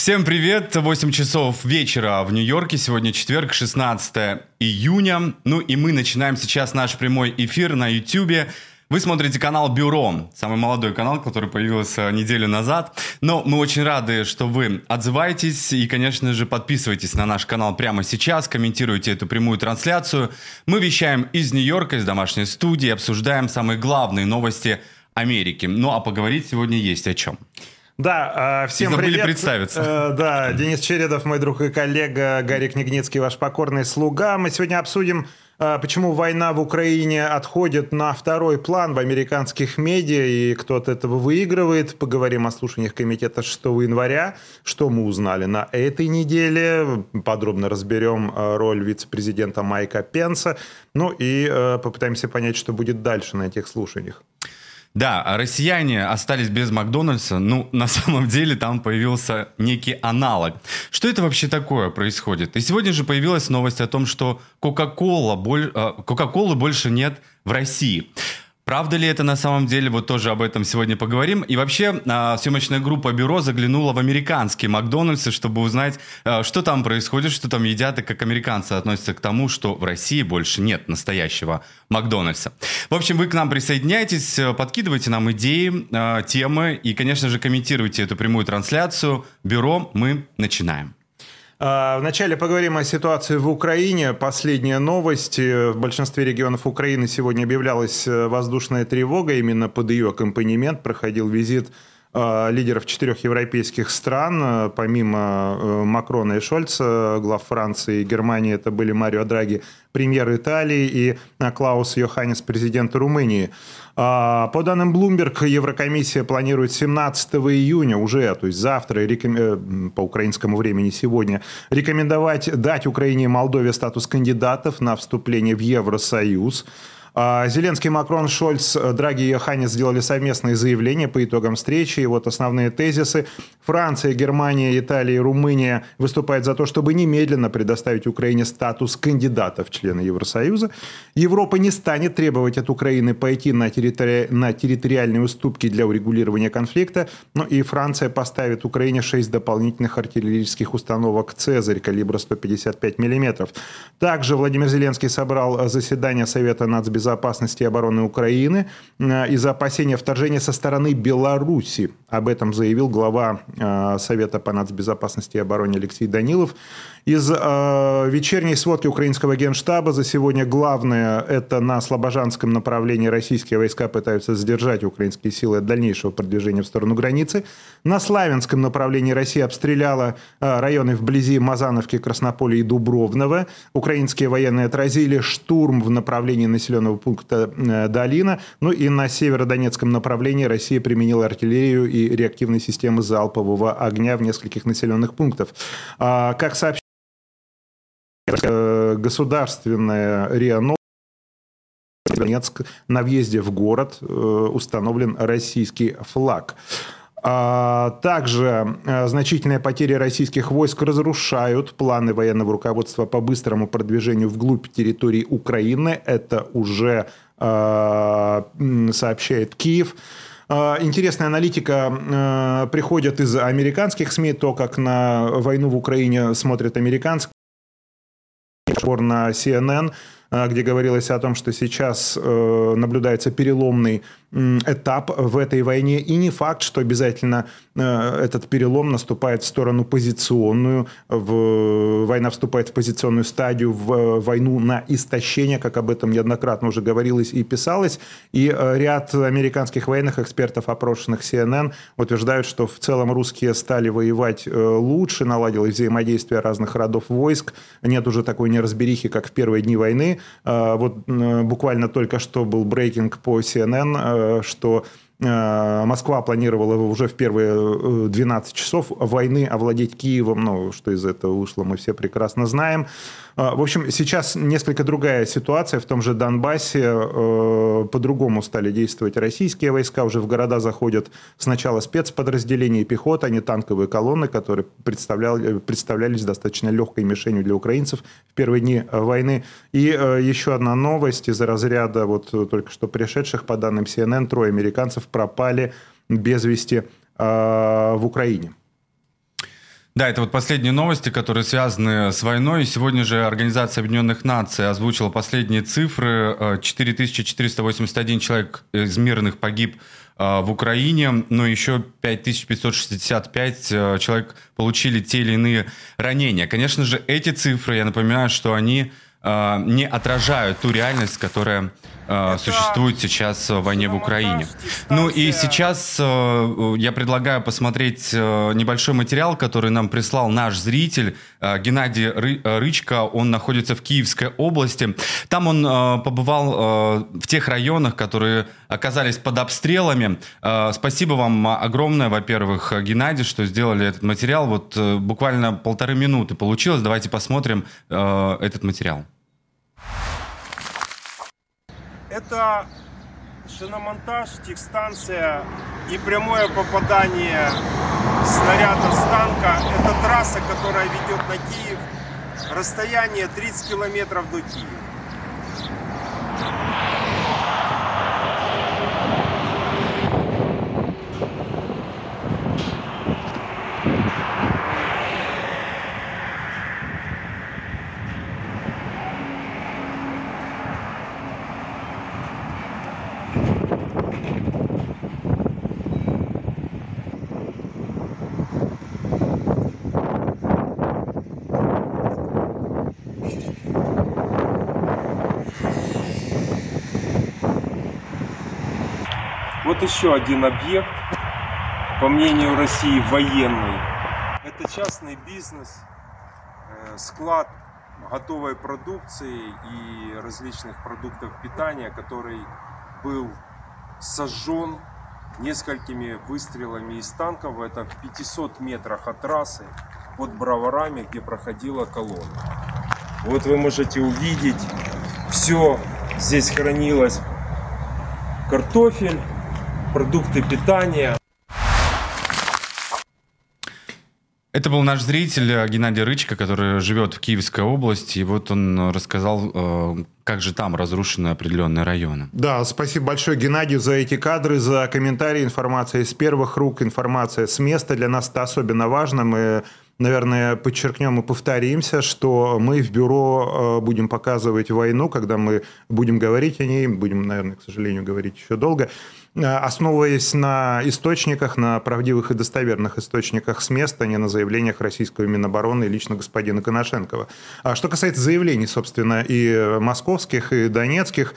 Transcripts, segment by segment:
Всем привет! 8 часов вечера в Нью-Йорке. Сегодня четверг, 16 июня. Ну и мы начинаем сейчас наш прямой эфир на YouTube. Вы смотрите канал Бюро, самый молодой канал, который появился неделю назад. Но мы очень рады, что вы отзываетесь и, конечно же, подписывайтесь на наш канал прямо сейчас, комментируйте эту прямую трансляцию. Мы вещаем из Нью-Йорка, из домашней студии, обсуждаем самые главные новости Америки. Ну а поговорить сегодня есть о чем. Да, а, всем забыли привет. представиться. Э, Да, Денис Чередов, мой друг и коллега, Гарри Княгницкий, ваш покорный слуга. Мы сегодня обсудим, а, почему война в Украине отходит на второй план в американских медиа, и кто от этого выигрывает. Поговорим о слушаниях комитета 6 января, что мы узнали на этой неделе. Подробно разберем а, роль вице-президента Майка Пенса. Ну и попытаемся понять, что будет дальше на этих слушаниях. Да, а россияне остались без Макдональдса. Ну, на самом деле там появился некий аналог. Что это вообще такое происходит? И сегодня же появилась новость о том, что Кока-Кола, э, Кока-Колы больше нет в России. Правда ли это на самом деле? Вот тоже об этом сегодня поговорим. И вообще, а, съемочная группа «Бюро» заглянула в американские Макдональдсы, чтобы узнать, а, что там происходит, что там едят, и как американцы относятся к тому, что в России больше нет настоящего Макдональдса. В общем, вы к нам присоединяйтесь, э, подкидывайте нам идеи, а, темы и, конечно же, комментируйте эту прямую трансляцию. «Бюро» мы начинаем. А, Вначале поговорим о ситуации в Украине. Последняя новость. В большинстве регионов Украины сегодня объявлялась э, воздушная тревога. Именно под ее аккомпанемент проходил визит э, лидеров четырех европейских стран. Э, Помимо э, Макрона и Шольца, глав Франции и Германии, это были Марио Драги, премьер Италии, и э, Клаус Йоханнес, президент Румынии. А, По данным Bloomberg, Еврокомиссия планирует 17 июня уже, то есть завтра, э, по украинскому времени сегодня, рекомендовать дать Украине и Молдове статус кандидатов на вступление в Евросоюз. А, Зеленский, Макрон, Шольц, Драги и Йоханнес сделали совместные заявления по итогам встречи. И вот основные тезисы. Франция, Германия, Италия и Румыния выступают за то, чтобы немедленно предоставить Украине статус кандидата в члены Евросоюза. Европа не станет требовать от Украины пойти на, территори... на территориальные уступки для урегулирования конфликта. Ну и Франция поставит Украине 6 дополнительных артиллерийских установок «Цезарь» калибра 155 мм. Также Владимир Зеленский собрал заседание Совета нацбезопасности и обороны Украины э, из-за опасения вторжения со стороны Беларуси. Об этом заявил глава э, Совета по нацбезопасности и обороне Алексей Данилов. Из э, вечерней сводки украинского генштаба за сегодня главное – это на Слобожанском направлении российские войска пытаются сдержать украинские силы от дальнейшего продвижения в сторону границы. На Славянском направлении Россия обстреляла э, районы вблизи Мазановки, Краснополя и Дубровного. Украинские военные отразили штурм в направлении населенного пункта э, Долина. Ну и на северодонецком направлении Россия применила артиллерию и реактивные системы залпового огня в нескольких населенных пунктах. А, Как сообщили э, государственная РИА Донецк на въезде в город э, установлен российский флаг. А, Также э, значительные потери российских войск разрушают планы военного руководства по быстрому продвижению вглубь территории Украины. Это уже э, сообщает Киев. Э, Интересная аналитика э, приходит из американских СМИ, то, как на войну в Украине смотрят американские разговор на CNN, э, где говорилось о том, что сейчас э, наблюдается переломный этап в этой войне, и не факт, что обязательно э, этот перелом наступает в сторону позиционную, в, война вступает в позиционную стадию, в э, войну на истощение, как об этом неоднократно уже говорилось и писалось, и э, ряд американских военных экспертов, опрошенных CNN, утверждают, что в целом русские стали воевать лучше, наладилось взаимодействие разных родов войск, нет уже такой неразберихи, как в первые дни войны. Вот буквально только что был брейкинг по CNN, что э, Москва планировала уже в первые э, 12 часов войны овладеть Киевом. Ну, что из этого вышло, мы все прекрасно знаем. Э, В общем, сейчас несколько другая ситуация. В том же Донбассе э, по-другому стали действовать российские войска. Уже в города заходят сначала спецподразделения и пехота, а не танковые колонны, которые представляли, представлялись достаточно легкой мишенью для украинцев в первые дни э, войны. И э, еще одна новость из разряда вот э, только что пришедших, по данным CNN, трое американцев пропали без вести э, в Украине. Да, это вот последние новости, которые связаны с войной. Сегодня же Организация Объединенных Наций озвучила последние цифры. 4481 э, человек из мирных погиб э, в Украине, но еще 5565 э, человек получили те или иные ранения. Конечно же, эти цифры, я напоминаю, что они не отражают ту реальность, которая э, существует сейчас в войне в Украине. Ну и сейчас э, я предлагаю посмотреть э, небольшой материал, который нам прислал наш зритель э, Геннадий Ры, э, Рычко. Он находится в Киевской области. Там он э, побывал э, в тех районах, которые оказались под обстрелами. Э, спасибо вам огромное, во-первых, Геннадий, что сделали этот материал. Вот э, буквально полторы минуты получилось. Давайте посмотрим э, этот материал. Это шиномонтаж, техстанция и прямое попадание снаряда с танка. Это трасса, которая ведет на Киев. Расстояние 30 километров до Киева. Вот еще один объект, по мнению России, военный. Это частный бизнес, э, склад готовой продукции и различных продуктов питания, который был сожжен несколькими выстрелами из танков. Это в 500 метрах от трассы под Броварами, где проходила колонна. Вот вы можете увидеть, все здесь хранилось. Картофель, продукты питания. Это был наш зритель э, Геннадий Рычко, который живет в Киевской области. И вот он рассказал, э, как же там разрушены определенные районы. Да, спасибо большое Геннадию за эти кадры, за комментарии, информация из первых рук, информация с места. Для нас это особенно важно. Мы наверное, подчеркнем и повторимся, что мы в бюро э, будем показывать войну, когда мы будем говорить о ней, будем, наверное, к сожалению, говорить еще долго, э, основываясь на источниках, на правдивых и достоверных источниках с места, а не на заявлениях российского Минобороны и лично господина Коношенкова. А что касается заявлений, собственно, и московских, и донецких,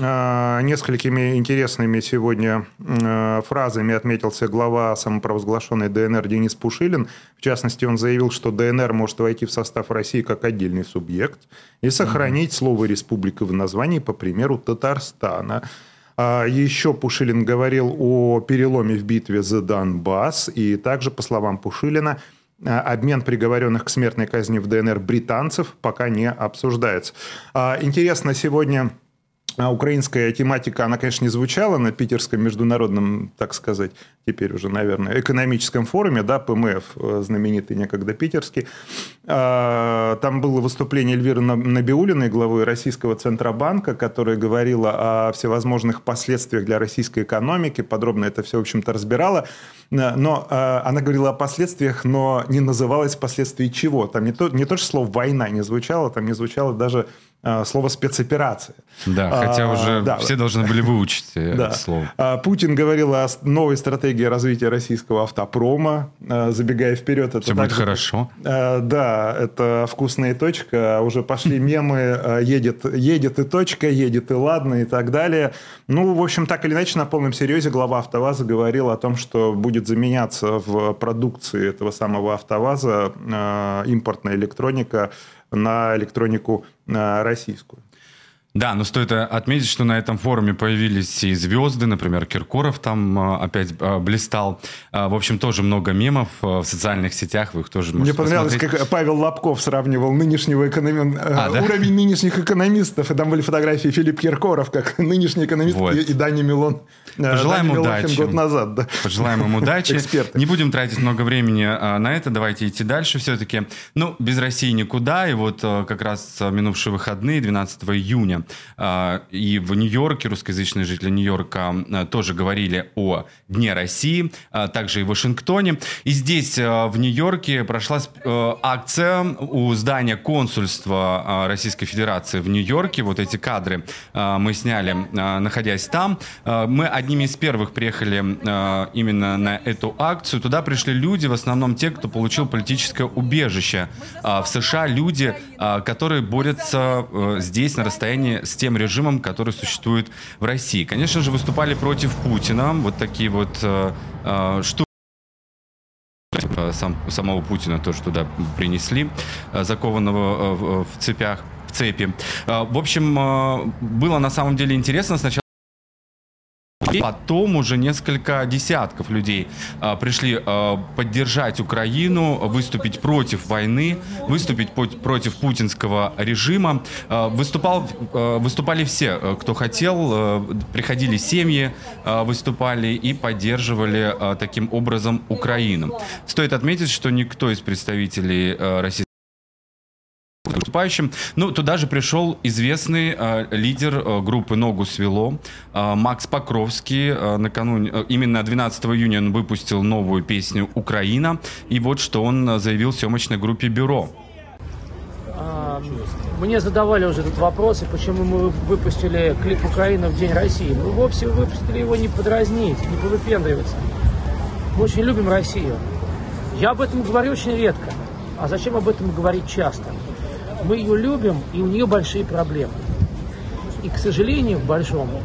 а, несколькими интересными сегодня а, фразами отметился глава самопровозглашенной ДНР Денис Пушилин. В частности, он заявил, что ДНР может войти в состав России как отдельный субъект и сохранить слово «республика» в названии, по примеру Татарстана. А еще Пушилин говорил о переломе в битве за Донбасс. И также, по словам Пушилина, обмен приговоренных к смертной казни в ДНР британцев пока не обсуждается. Интересно сегодня а украинская тематика, она, конечно, не звучала на питерском международном, так сказать, теперь уже, наверное, экономическом форуме, да, ПМФ, э, знаменитый некогда питерский. А, там было выступление Эльвиры Набиулиной, главы Российского Центробанка, которая говорила о всевозможных последствиях для российской экономики, подробно это все, в общем-то, разбирала. Но э, она говорила о последствиях, но не называлось последствий чего. Там не то, не то, что слово «война» не звучало, там не звучало даже Э, слово спецоперация. Да, хотя а, уже да. все должны были выучить э, да. это слово. А, Путин говорил о новой стратегии развития российского автопрома, э, забегая вперед. Это все будет хорошо. Да, это вкусная точка, уже пошли мемы, едет, едет и точка, едет и ладно и так далее. Ну, в общем, так или иначе, на полном серьезе глава АвтоВАЗа говорил о том, что будет заменяться в продукции этого самого АвтоВАЗа импортная электроника на электронику российскую. Да, но стоит отметить, что на этом форуме появились и звезды, например, Киркоров там а, опять а, блистал. В общем, тоже много мемов в социальных сетях, вы их тоже можете Мне понравилось, посмотреть. как Павел Лобков сравнивал нынешнего экономи... а, да? уровень нынешних экономистов, и там были фотографии Филипп Киркоров, как нынешний экономист, вот. и, и Дани Милон. Пожелаем Даня удачи. Милохин год назад, да. Пожелаем им удачи. Эксперты. Не будем тратить много времени на это. Давайте идти дальше все-таки. Ну, без России никуда. И вот как раз минувшие выходные, 12 июня, а, и в Нью-Йорке русскоязычные жители Нью-Йорка тоже говорили о Дне России, а также и в Вашингтоне. И здесь, а, в Нью-Йорке, прошла э, акция у здания консульства Российской Федерации в Нью-Йорке. Вот эти кадры мы сняли, находясь там. Мы одними из первых приехали именно на эту акцию. Туда пришли люди, в основном те, кто получил политическое убежище в США. Люди, которые борются э, здесь на расстоянии с тем режимом, который существует в России. Конечно же, выступали против Путина. Вот такие вот э, э, штуки э, сам, самого Путина тоже туда принесли, э, закованного э, в- в цепях, в цепи. Э, В общем, э, было на самом деле интересно. Сначала Потом уже несколько десятков людей э, пришли э, поддержать Украину, выступить против войны, выступить по- против путинского режима. Э, выступал, э, выступали все, э, кто хотел, э, приходили семьи, э, выступали и поддерживали э, таким образом Украину. Стоит отметить, что никто из представителей э, России выступающим. Ну, туда же пришел известный э, лидер э, группы «Ногу свело» э, Макс Покровский. Э, накануне, э, именно 12 июня он выпустил новую песню «Украина». И вот что он э, заявил съемочной группе «Бюро». А, Мне задавали уже этот вопрос, и почему мы выпустили клип «Украина в День России». Мы вовсе выпустили его не подразнить, не повыпендриваться. Мы очень любим Россию. Я об этом говорю очень редко. А зачем об этом говорить часто? Мы ее любим, и у нее большие проблемы. И, к сожалению, большому,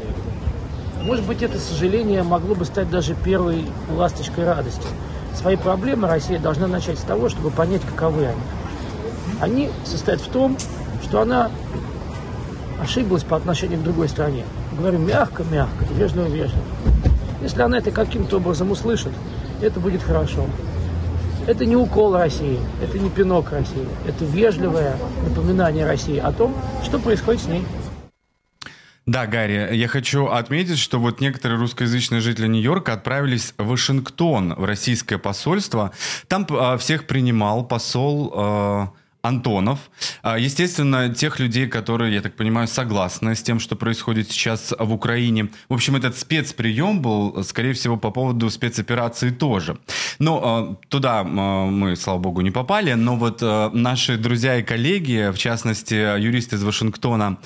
может быть, это сожаление могло бы стать даже первой ласточкой радости. Свои проблемы Россия должна начать с того, чтобы понять, каковы они. Они состоят в том, что она ошиблась по отношению к другой стране. Говорю мягко-мягко, вежливо-вежливо. Если она это каким-то образом услышит, это будет хорошо. Это не укол России, это не пинок России, это вежливое напоминание России о том, что происходит с ней. Да, Гарри, я хочу отметить, что вот некоторые русскоязычные жители Нью-Йорка отправились в Вашингтон, в российское посольство. Там э, всех принимал посол э, Антонов. А, Естественно, тех людей, которые, я так понимаю, согласны с тем, что происходит сейчас в Украине. В общем, этот спецприем был, скорее всего, по поводу спецоперации тоже. Но э, туда э, мы, слава богу, не попали. Но вот наши друзья и коллеги, в частности, юрист из Вашингтона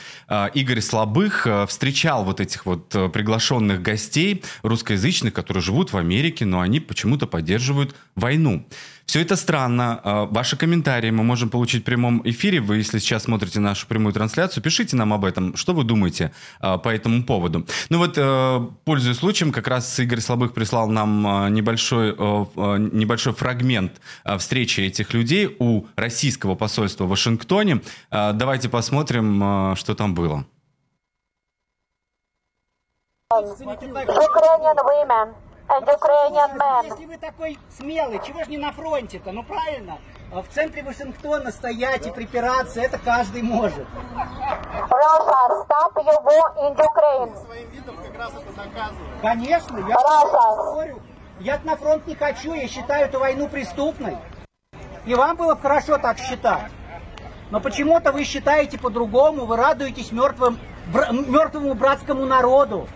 Игорь Слабых, встречал вот этих вот приглашенных гостей русскоязычных, которые живут в Америке, но они почему-то поддерживают войну. Все это странно. Э, Ваши комментарии мы можем получить в прямом эфире. Вы, если сейчас смотрите нашу прямую трансляцию, пишите нам об этом, что вы думаете э, по этому поводу. Ну вот, э, пользуясь случаем, как раз Игорь Слабых прислал нам э, небольшой, э, небольшой фрагмент встречи этих людей у российского посольства в Вашингтоне. Давайте посмотрим, что там было. Ukrainian and Ukrainian men. Если вы такой смелый, чего же не на фронте-то? Ну правильно, в центре Вашингтона стоять и припираться, это каждый может. Russia, stop your war in Ukraine. Конечно, я Russia, спорю. Я на фронт не хочу, я считаю эту войну преступной. И вам было бы хорошо так считать. Но почему-то вы считаете по-другому, вы радуетесь мертвым, мертвому братскому народу.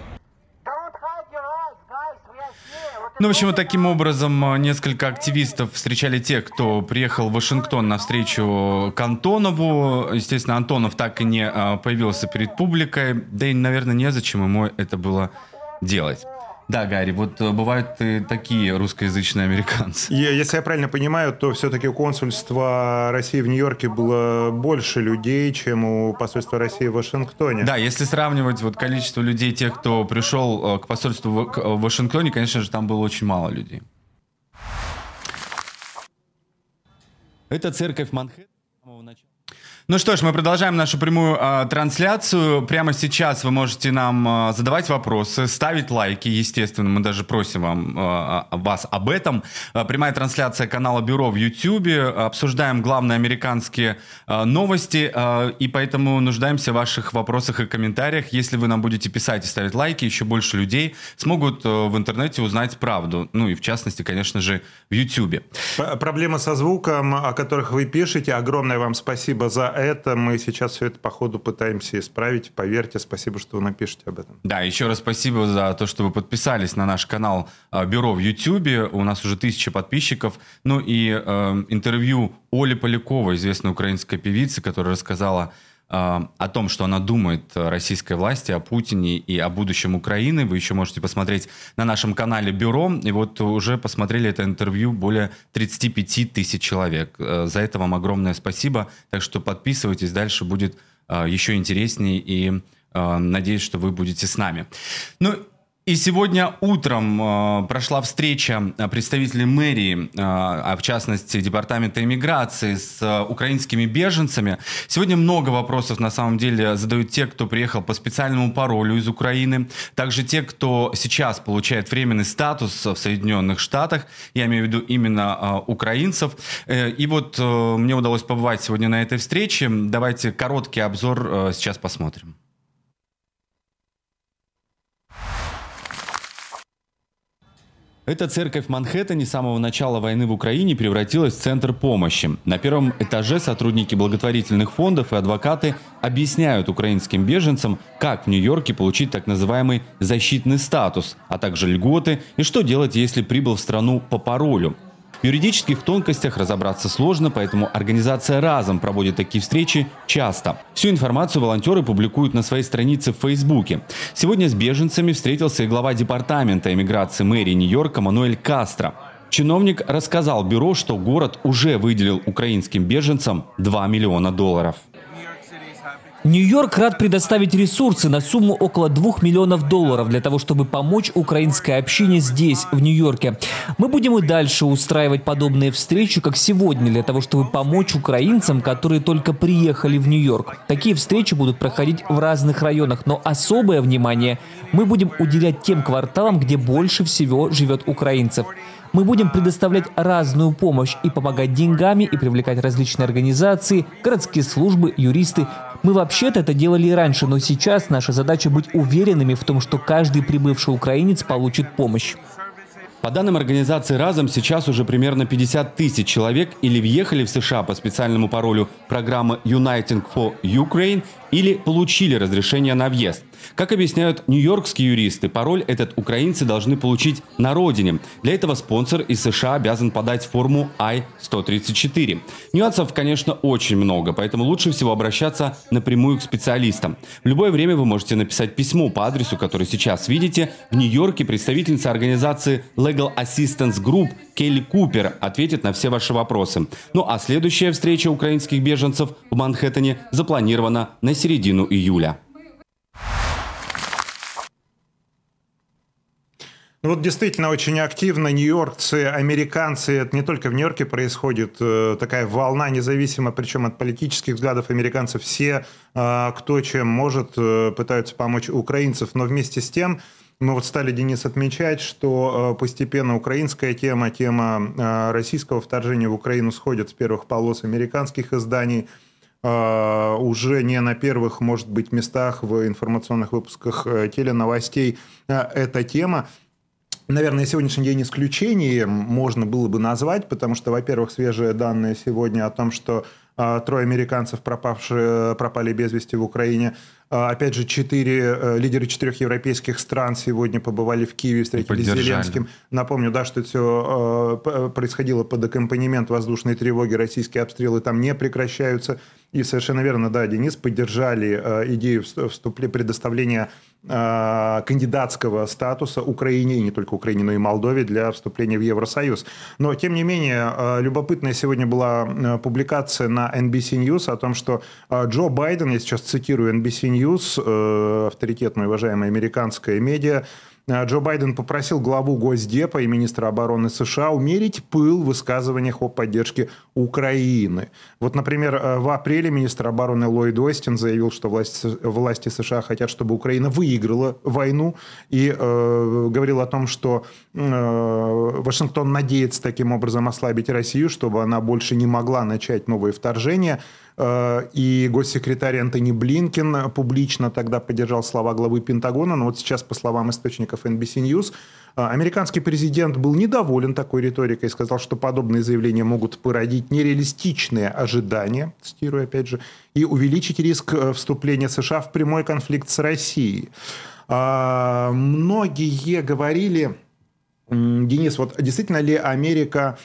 don't hide your eyes, guys. We are here. What Ну, в общем, таким образом э, несколько активистов встречали тех, кто приехал в Вашингтон на встречу к Антонову. Естественно, Антонов так и не э, появился перед публикой. Да и, наверное, незачем ему это было делать. Да, Гарри, вот э, бывают и такие русскоязычные американцы. Если я правильно понимаю, то все-таки у консульства России в Нью-Йорке было больше людей, чем у посольства России в Вашингтоне. Да, если сравнивать вот количество людей, тех, кто пришел э, к посольству в, к- в Вашингтоне, конечно же, там было очень мало людей. Это церковь Манхэттена. Ну что ж, мы продолжаем нашу прямую э, трансляцию. Прямо сейчас вы можете нам э, задавать вопросы, ставить лайки, естественно, мы даже просим вам, э, вас об этом. Э, прямая трансляция канала Бюро в YouTube. Обсуждаем главные американские э, новости, э, и поэтому нуждаемся в ваших вопросах и комментариях. Если вы нам будете писать и ставить лайки, еще больше людей смогут э, в интернете узнать правду. Ну и в частности, конечно же, в YouTube. Проблема со звуком, о которых вы пишете. Огромное вам спасибо за это. Мы сейчас все это по ходу пытаемся исправить. Поверьте, спасибо, что вы напишете об этом. Да, еще раз спасибо за то, что вы подписались на наш канал э, Бюро в YouTube. У нас уже тысяча подписчиков. Ну и э, интервью Оли Поляковой, известной украинской певицы, которая рассказала а, о том, что она думает российской власти, о Путине и о будущем Украины. Вы еще можете посмотреть на нашем канале Бюро. И вот уже посмотрели это интервью более 35 тысяч человек. Э, за это вам огромное спасибо. Так что подписывайтесь, дальше будет э, еще интереснее. И э, надеюсь, что вы будете с нами. Ну, и сегодня утром э, прошла встреча э, представителей мэрии, э, а в частности департамента иммиграции с э, украинскими беженцами. Сегодня много вопросов на самом деле задают те, кто приехал по специальному паролю из Украины, также те, кто сейчас получает временный статус в Соединенных Штатах, я имею в виду именно э, украинцев. Э, и вот э, мне удалось побывать сегодня на этой встрече. Давайте короткий обзор э, сейчас посмотрим. Эта церковь Манхэттене с самого начала войны в Украине превратилась в центр помощи. На первом этаже сотрудники благотворительных фондов и адвокаты объясняют украинским беженцам, как в Нью-Йорке получить так называемый защитный статус, а также льготы и что делать, если прибыл в страну по паролю. В юридических тонкостях разобраться сложно, поэтому организация «Разом» проводит такие встречи часто. Всю информацию волонтеры публикуют на своей странице в Фейсбуке. Сегодня с беженцами встретился и глава департамента иммиграции мэрии Нью-Йорка Мануэль Кастро. Чиновник рассказал бюро, что город уже выделил украинским беженцам 2 миллиона долларов. Нью-Йорк рад предоставить ресурсы на сумму около 2 миллионов долларов для того, чтобы помочь украинской общине здесь, в Нью-Йорке. Мы будем и дальше устраивать подобные встречи, как сегодня, для того, чтобы помочь украинцам, которые только приехали в Нью-Йорк. Такие встречи будут проходить в разных районах, но особое внимание мы будем уделять тем кварталам, где больше всего живет украинцев. Мы будем предоставлять разную помощь и помогать деньгами, и привлекать различные организации, городские службы, юристы. Мы вообще-то это делали и раньше, но сейчас наша задача быть уверенными в том, что каждый прибывший украинец получит помощь. По данным организации «Разом», сейчас уже примерно 50 тысяч человек или въехали в США по специальному паролю программы Uniting for Ukraine или получили разрешение на въезд. Как объясняют нью-йоркские юристы, пароль этот украинцы должны получить на родине. Для этого спонсор из США обязан подать форму I-134. Нюансов, конечно, очень много, поэтому лучше всего обращаться напрямую к специалистам. В любое время вы можете написать письмо по адресу, который сейчас видите. В Нью-Йорке представительница организации Legal Assistance Group Келли Купер ответит на все ваши вопросы. Ну а следующая встреча украинских беженцев в Манхэттене запланирована на середину июля. Ну вот действительно очень активно нью-йоркцы, американцы, это не только в Нью-Йорке происходит э, такая волна независимо, причем от политических взглядов американцев, все, э, кто чем может, э, пытаются помочь украинцев, но вместе с тем мы вот стали, Денис, отмечать, что постепенно украинская тема, тема российского вторжения в Украину сходит с первых полос американских изданий, уже не на первых, может быть, местах в информационных выпусках теленовостей эта тема. Наверное, сегодняшний день исключением можно было бы назвать, потому что, во-первых, свежие данные сегодня о том, что э, трое американцев пропавшие, пропали без вести в Украине. Э, опять же, четыре, э, лидеры четырех европейских стран сегодня побывали в Киеве, встретились с Зеленским. Напомню, да, что это все э, происходило под аккомпанемент воздушной тревоги, российские обстрелы там не прекращаются. И совершенно верно, да, Денис, поддержали э, идею вступления, предоставления э, кандидатского статуса Украине, и не только Украине, но и Молдове для вступления в Евросоюз. Но, тем не менее, э, любопытная сегодня была э, публикация на NBC News о том, что э, Джо Байден, я сейчас цитирую NBC News, э, авторитетная, уважаемая американская медиа, Джо Байден попросил главу Госдепа и министра обороны США умерить пыл в высказываниях о поддержке Украины. Вот, например, в апреле министр обороны Ллойд Остин заявил, что власти, власти США хотят, чтобы Украина выиграла войну и э, говорил о том, что э, Вашингтон надеется таким образом ослабить Россию, чтобы она больше не могла начать новые вторжения. Э, и госсекретарь Антони Блинкин публично тогда поддержал слова главы Пентагона. Но вот сейчас, по словам источников NBC News, э, американский президент был недоволен такой риторикой и сказал, что подобные заявления могут породить нереалистичные ожидания, цитирую опять же, и увеличить риск э, вступления США в прямой конфликт с Россией. Многие говорили, Денис, вот действительно ли Америка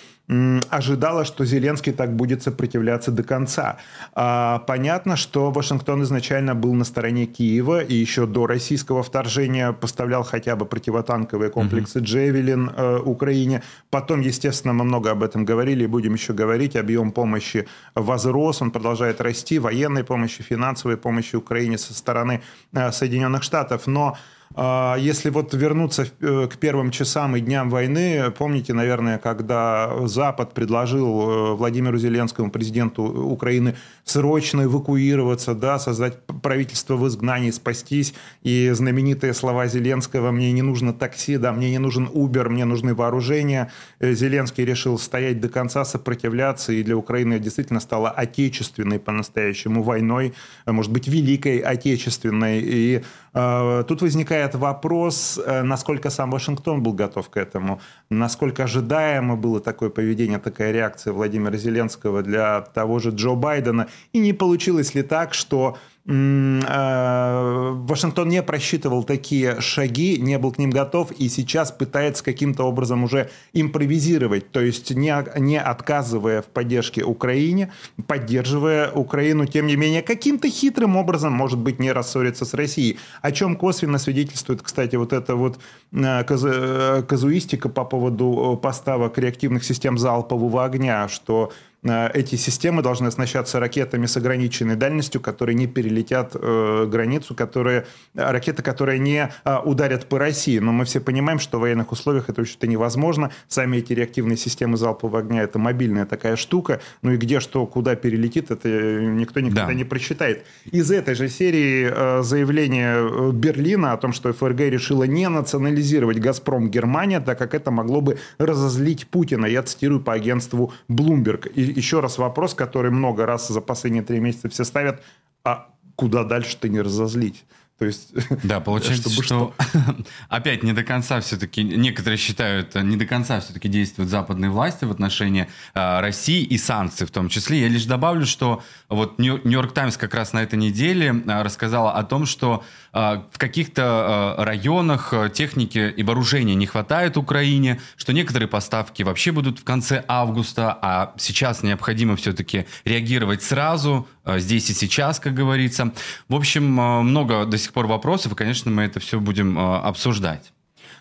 ожидала, что Зеленский так будет сопротивляться до конца. А, понятно, что Вашингтон изначально был на стороне Киева и еще до российского вторжения поставлял хотя бы противотанковые комплексы «Джевелин» э, Украине. Потом, естественно, мы много об этом говорили и будем еще говорить. Объем помощи возрос, он продолжает расти, военной помощи, финансовой помощи Украине со стороны э, Соединенных Штатов. Но если вот вернуться э, к первым часам и дням войны, помните, наверное, когда Запад предложил э, Владимиру Зеленскому, президенту Украины, срочно эвакуироваться, да, создать правительство в изгнании, спастись, и знаменитые слова Зеленского «мне не нужно такси, да, мне не нужен Uber, мне нужны вооружения», э, Зеленский решил стоять до конца, сопротивляться, и для Украины действительно стала отечественной по-настоящему войной, может быть, великой отечественной, и э, тут возникает возникает вопрос, э, насколько сам Вашингтон был готов к этому, насколько ожидаемо было такое поведение, такая реакция Владимира Зеленского для того же Джо Байдена, и не получилось ли так, что Вашингтон не просчитывал такие шаги, не был к ним готов и сейчас пытается каким-то образом уже импровизировать, то есть не, не отказывая в поддержке Украине, поддерживая Украину, тем не менее, каким-то хитрым образом, может быть, не рассориться с Россией, о чем косвенно свидетельствует, кстати, вот эта вот э, э, казуистика по поводу поставок реактивных систем залпового огня, что Э, эти системы должны оснащаться ракетами с ограниченной дальностью, которые не перелетят э, границу, которые, э, ракеты, которые не э, ударят по России. Но мы все понимаем, что в военных условиях это вообще-то невозможно. Сами эти реактивные системы залпового огня – это мобильная такая штука. Ну и где что, куда перелетит, это никто никогда да. не просчитает. Из этой же серии э, заявление э, Берлина о том, что ФРГ решила не национализировать «Газпром» Германия, так как это могло бы разозлить Путина. Я цитирую по агентству Bloomberg. И еще раз вопрос, который много раз за последние три месяца все ставят, а куда дальше-то не разозлить? То есть, да, получается, чтобы что, что опять не до конца все-таки, некоторые считают, не до конца все-таки действуют западные власти в отношении э, России и санкций в том числе. Я лишь добавлю, что вот Нью-Йорк Таймс как раз на этой неделе э, рассказала о том, что э, в каких-то э, районах э, техники и вооружения не хватает Украине, что некоторые поставки вообще будут в конце августа, а сейчас необходимо все-таки реагировать сразу, здесь и сейчас, как говорится. В общем, много до сих пор вопросов, и, конечно, мы это все будем обсуждать.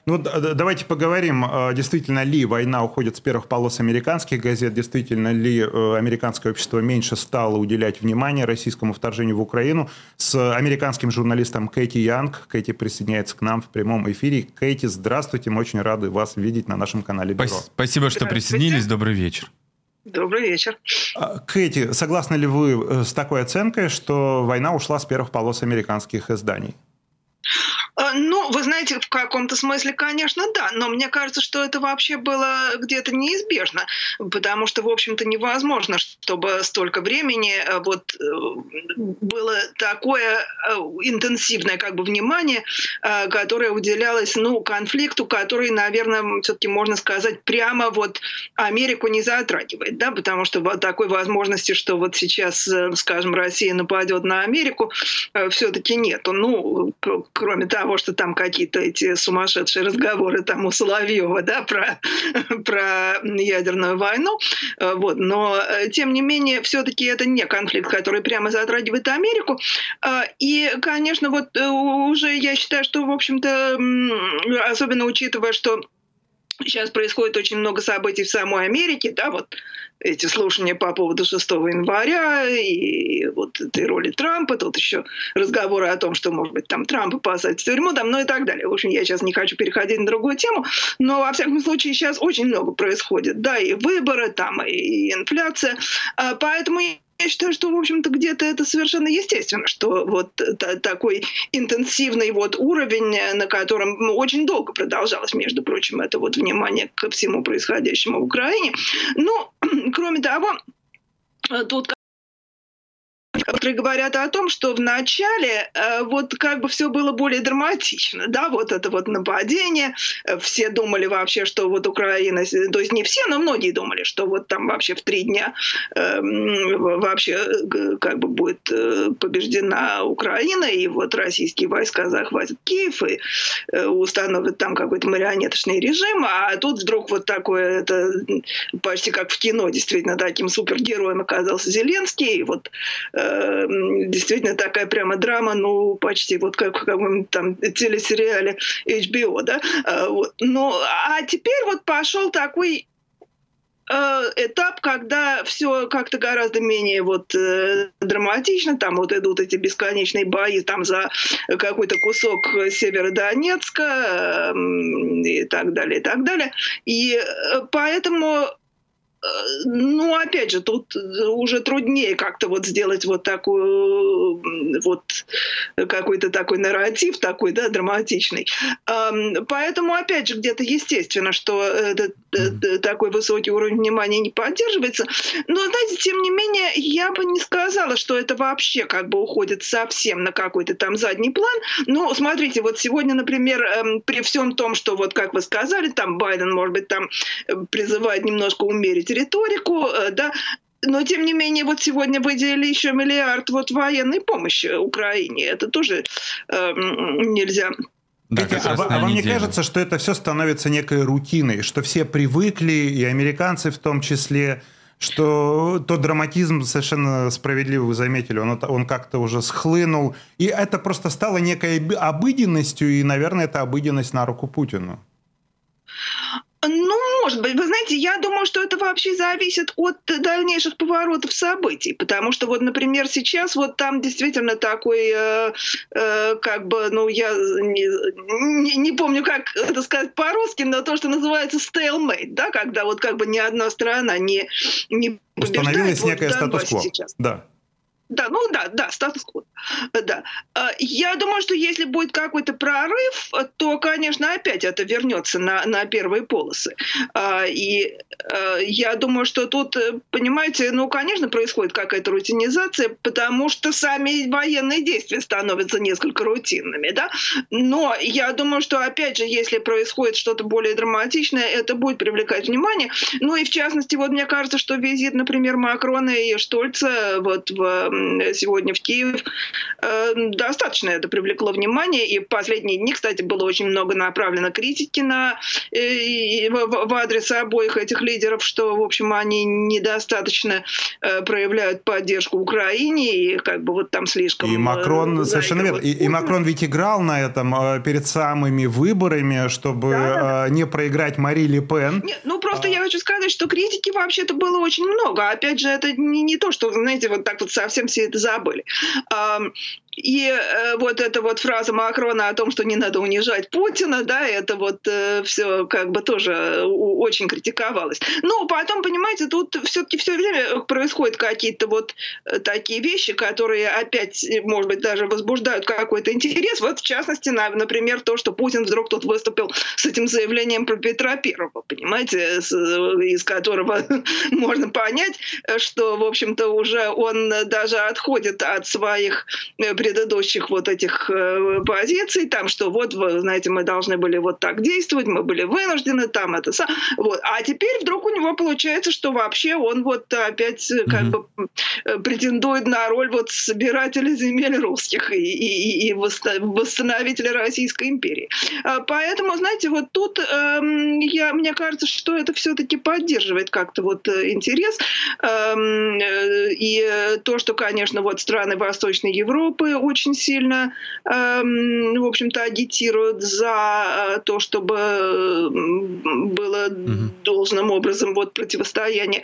Ну, давайте поговорим, э, действительно ли война уходит с первых полос американских газет, действительно ли э, американское общество меньше стало уделять внимание российскому вторжению в Украину. С американским журналистом Кэти Янг. Кэти присоединяется к нам в прямом эфире. Кэти, здравствуйте, мы очень рады вас видеть на нашем канале Бюро. Спасибо, что присоединились, добрый вечер. Добрый вечер. А, Кэти, согласны ли вы э, с такой оценкой, что война ушла с первых полос американских изданий? А, ну, вы знаете, в каком-то смысле, конечно, да, но мне кажется, что это вообще было где-то неизбежно, потому что, в общем-то, невозможно, чтобы столько времени э, вот э, было такое э, интенсивное как бы внимание, которое уделялось, ну, конфликту, который, наверное, все-таки можно сказать, прямо вот Америку не затрагивает, да, потому что вот такой возможности, что вот сейчас, скажем, Россия нападет на Америку, все-таки нету. Ну, кроме того, что там какие-то эти сумасшедшие разговоры там у Соловьева, да, про, про ядерную войну, э, вот, но э, тем не менее все-таки это не конфликт, который прямо затрагивает Америку, э, и, конечно, вот уже я считаю, что, в общем-то, особенно учитывая, что Сейчас происходит очень много событий в самой Америке, да, вот эти слушания по поводу 6 января и вот этой роли Трампа, тут еще разговоры о том, что, может быть, там Трампа посадят в тюрьму, там, ну и так далее. В общем, я сейчас не хочу переходить на другую тему, но, во всяком случае, сейчас очень много происходит, да, и выборы, там, и инфляция, а, поэтому я считаю, что, в общем-то, где-то это совершенно естественно, что вот такой интенсивный вот уровень, на котором ну, очень долго продолжалось, между прочим, это вот внимание ко всему происходящему в Украине. Ну, кроме того, тут которые говорят о том, что в начале э, вот как бы все было более драматично, да, вот это вот нападение, э, все думали вообще, что вот Украина, то есть не все, но многие думали, что вот там вообще в три дня э, вообще как бы будет э, побеждена Украина, и вот российские войска захватят Киев и э, установят там какой-то марионеточный режим, а тут вдруг вот такое, это почти как в кино, действительно, таким супергероем оказался Зеленский, и вот э, действительно такая прямо драма, ну, почти вот как в каком-нибудь там телесериале HBO, да, а, вот. Ну, а теперь вот пошел такой э, этап, когда все как-то гораздо менее вот э, драматично, там вот идут эти бесконечные бои там за какой-то кусок Северодонецка э, и так далее, и так далее. И э, поэтому ну, опять же, тут уже труднее как-то вот сделать вот такую, вот какой-то такой нарратив такой, да, драматичный. Поэтому, опять же, где-то естественно, что этот, этот, такой высокий уровень внимания не поддерживается. Но, знаете, тем не менее, я бы не сказала, что это вообще как бы уходит совсем на какой-то там задний план. Ну, смотрите, вот сегодня, например, эм, при всем том, что вот, как вы сказали, там Байден, может быть, там э, призывает немножко умерить изменить риторику, э, да, но, тем не менее, вот сегодня выделили еще миллиард вот военной помощи Украине. Это тоже э, нельзя да, Петя, а, а вам не кажется, что это все становится некой рутиной, что все привыкли, и американцы в том числе, что тот драматизм совершенно справедливо вы заметили, он, он как-то уже схлынул, и это просто стало некой обыденностью, и, наверное, это обыденность на руку Путину. Ну, может быть. Вы знаете, я думаю, что это вообще зависит от дальнейших поворотов событий. Потому что вот, например, сейчас вот там действительно такой, э, э, как бы, ну, я не, не, не помню, как это сказать по-русски, но то, что называется stalemate, да, когда вот как бы ни одна страна не, не Установилась некая статус-кво. Сейчас. Да. Да, ну да, да, статус-кво. Да. А, я думаю, что если будет какой-то прорыв, то, конечно, опять это вернется на, на первые полосы. А, и а, я думаю, что тут, понимаете, ну, конечно, происходит какая-то рутинизация, потому что сами военные действия становятся несколько рутинными, да. Но я думаю, что, опять же, если происходит что-то более драматичное, это будет привлекать внимание. Ну и, в частности, вот мне кажется, что визит, например, Макрона и Штольца вот в сегодня в Киев, э, достаточно это привлекло внимание. И в последние дни, кстати, было очень много направлено критики на, э, в адрес обоих этих лидеров, что, в общем, они недостаточно э, проявляют поддержку Украине, и как бы вот там слишком... И Макрон, совершенно верно, и, и Макрон ведь играл на этом перед самыми выборами, чтобы да, да. не проиграть Мари Ле Пен. Нет, ну, просто а... я хочу сказать, что критики вообще-то было очень много. Опять же, это не, не то, что, знаете, вот так вот совсем все это забыли. И э, вот эта вот фраза Макрона о том, что не надо унижать Путина, да, это вот э, все как бы тоже очень критиковалось. Но потом, понимаете, тут все-таки все время происходят какие-то вот э, такие вещи, которые опять, может быть, даже возбуждают какой-то интерес. Вот в частности, на, например, то, что Путин вдруг тут выступил с этим заявлением про Петра Первого, понимаете, с, из которого можно понять, что, в общем-то, уже он даже отходит от своих э, предыдущих вот этих э, позиций, там, что вот, вы знаете, мы должны были вот так действовать, мы были вынуждены, там это. Вот. А теперь вдруг у него получается, что вообще он вот опять mm-hmm. как бы претендует на роль вот собирателя земель русских и, и, и восстановителя Российской империи. А поэтому, знаете, вот тут эм, я, мне кажется, что это все-таки поддерживает как-то вот интерес. Эм, и то, что, конечно, вот страны Восточной Европы очень сильно, эм, в общем-то, агитируют за то, чтобы было угу. должным образом вот противостояние.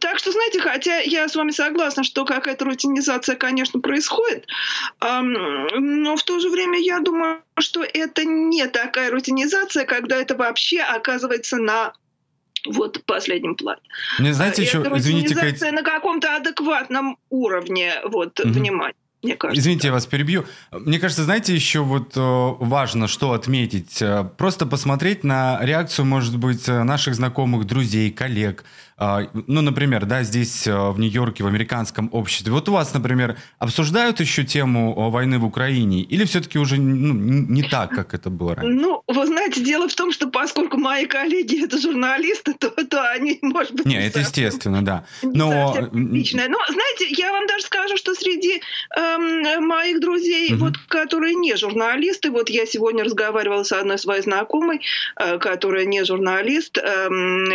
Так что, знаете, хотя я с вами согласна, что какая-то рутинизация, конечно, происходит, но в то же время я думаю, что это не такая рутинизация, когда это вообще оказывается на вот последнем плане. Мне знаете, еще, извините, Кать... на каком-то адекватном уровне вот, угу. внимания мне кажется. Извините, я вас перебью. Мне кажется, знаете, еще вот э, важно, что отметить. Э, просто посмотреть на реакцию, может быть, э, наших знакомых, друзей, коллег. Ну, например, да, здесь в Нью-Йорке, в американском обществе. Вот у вас, например, обсуждают еще тему войны в Украине? Или все-таки уже ну, не так, как это было раньше? Ну, вы знаете, дело в том, что поскольку мои коллеги это журналисты, то, то они, может быть... Не, это естественно, да. Но... Личное. Но, знаете, я вам даже скажу, что среди э, моих друзей, угу. вот, которые не журналисты, вот я сегодня разговаривала с одной своей знакомой, э, которая не журналист, эм,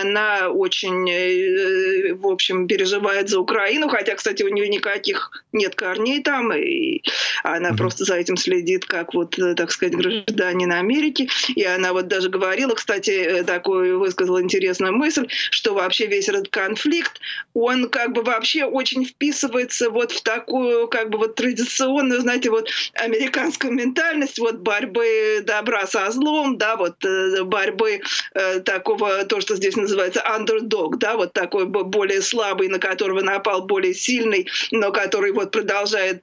она очень, э, в общем, переживает за Украину, хотя, кстати, у нее никаких нет корней там, и она угу. просто за этим следит, как вот, э, так сказать, гражданин Америки, и она вот даже говорила, кстати, такую высказала интересную мысль, что вообще весь этот конфликт, он как бы вообще очень вписывается вот в такую как бы вот традиционную, знаете, вот американскую ментальность, вот борьбы добра со злом, да, вот э, борьбы э, такого, то, что здесь называется underdog, да, вот такой более слабый, на которого напал более сильный, но который вот продолжает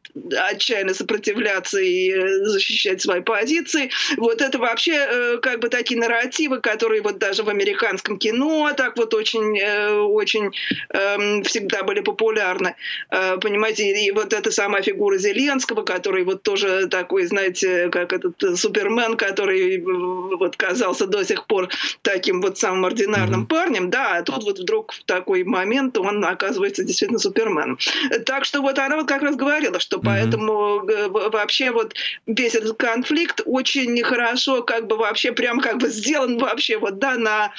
отчаянно сопротивляться и э, защищать свои позиции. Вот это вообще э, как бы такие нарративы, которые вот даже в американском кино так вот очень, э, очень э, всегда были популярны. Понимаете, и вот эта самая фигура Зеленского, который вот тоже такой, знаете, как этот Супермен, который вот казался до сих пор таким вот самым ординарным mm-hmm. парнем, да, а тут вот вдруг в такой момент он оказывается действительно Суперменом. Так что вот она вот как раз говорила, что mm-hmm. поэтому э, вообще вот весь этот конфликт очень хорошо как бы вообще прям как бы сделан вообще вот, да, на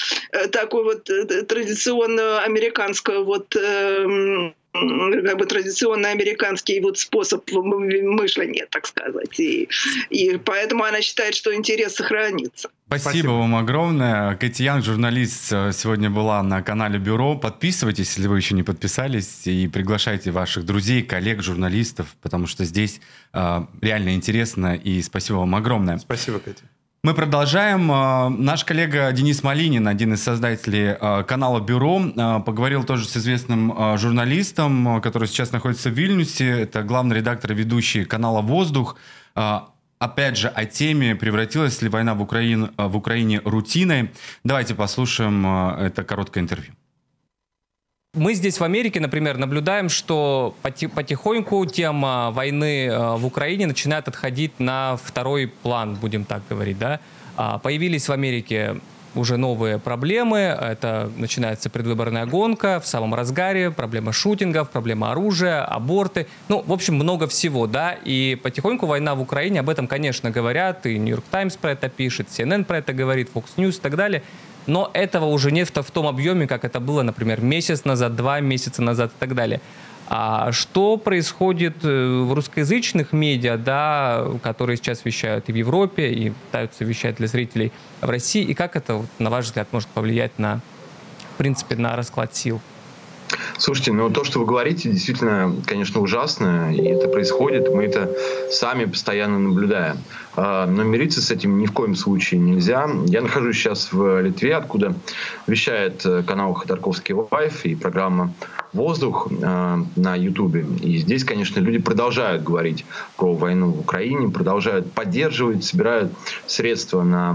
такую вот традиционную американскую вот эм, как бы традиционно американский вот способ мышления, так сказать. И, и поэтому она считает, что интерес сохранится. Спасибо, Спасибо вам огромное. Кэти Янг, журналист, э, сегодня была на канале Бюро. Подписывайтесь, если вы еще не подписались, и приглашайте ваших друзей, коллег, журналистов, потому что здесь э, реально интересно, и спасибо вам огромное. Спасибо, Катя. Мы продолжаем. А, наш коллега Денис Малинин, один из создателей а, канала «Бюро», поговорил тоже с известным журналистом, который сейчас находится в Вильнюсе. Это главный редактор и ведущий канала «Воздух». Опять же, о теме, превратилась ли война в Украине, в Украине рутиной. Давайте послушаем это короткое интервью. Мы здесь в Америке, например, наблюдаем, что потихоньку тема войны э, в Украине начинает отходить на второй план, будем так говорить, да. А, появились в Америке уже новые проблемы. Это начинается предвыборная гонка в самом разгаре, проблема шутингов, проблема оружия, аборты. Ну, в общем, много всего, да. И потихоньку война в Украине, об этом, конечно, говорят, и Нью-Йорк Таймс про это пишет, CNN про это говорит, Fox News и так далее но этого уже нет в том объеме, как это было, например, месяц назад, два месяца назад и так далее. А что происходит э, в русскоязычных медиа, да, которые сейчас вещают и в Европе, и пытаются вещать для зрителей в России, и как это, на ваш взгляд, может повлиять на, в принципе, на расклад сил? Слушайте, ну то, что вы говорите, действительно, конечно, ужасно, и это происходит, мы это сами постоянно наблюдаем. А, но мириться с этим ни в коем случае нельзя. Я нахожусь сейчас в Литве, откуда вещает э, канал Ходорковский Live и программа «Воздух» э, на Ютубе. И здесь, конечно, люди продолжают говорить про войну в Украине, продолжают поддерживать, собирают средства на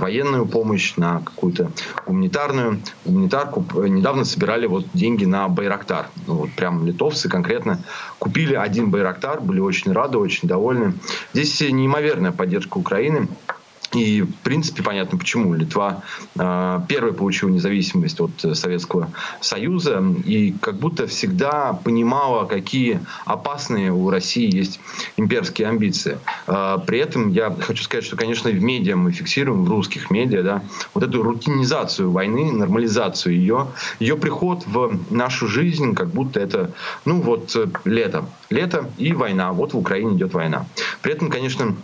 военную помощь, на какую-то гуманитарную гуманитарку. Недавно собирали вот деньги на Байрактар. Ну, вот прям литовцы конкретно купили один Байрактар, были очень рады, очень довольны. Здесь неимоверная поддержка Украины. И, в принципе, понятно, почему. Литва э, первой получила независимость от Советского Союза и как будто всегда понимала, какие опасные у России есть имперские амбиции. Э, при этом я хочу сказать, что, конечно, в медиа мы фиксируем, в русских медиа, да, вот эту рутинизацию войны, нормализацию ее, ее приход в нашу жизнь, как будто это, ну вот, лето. Лето и война. Вот в Украине идет война. При этом, конечно,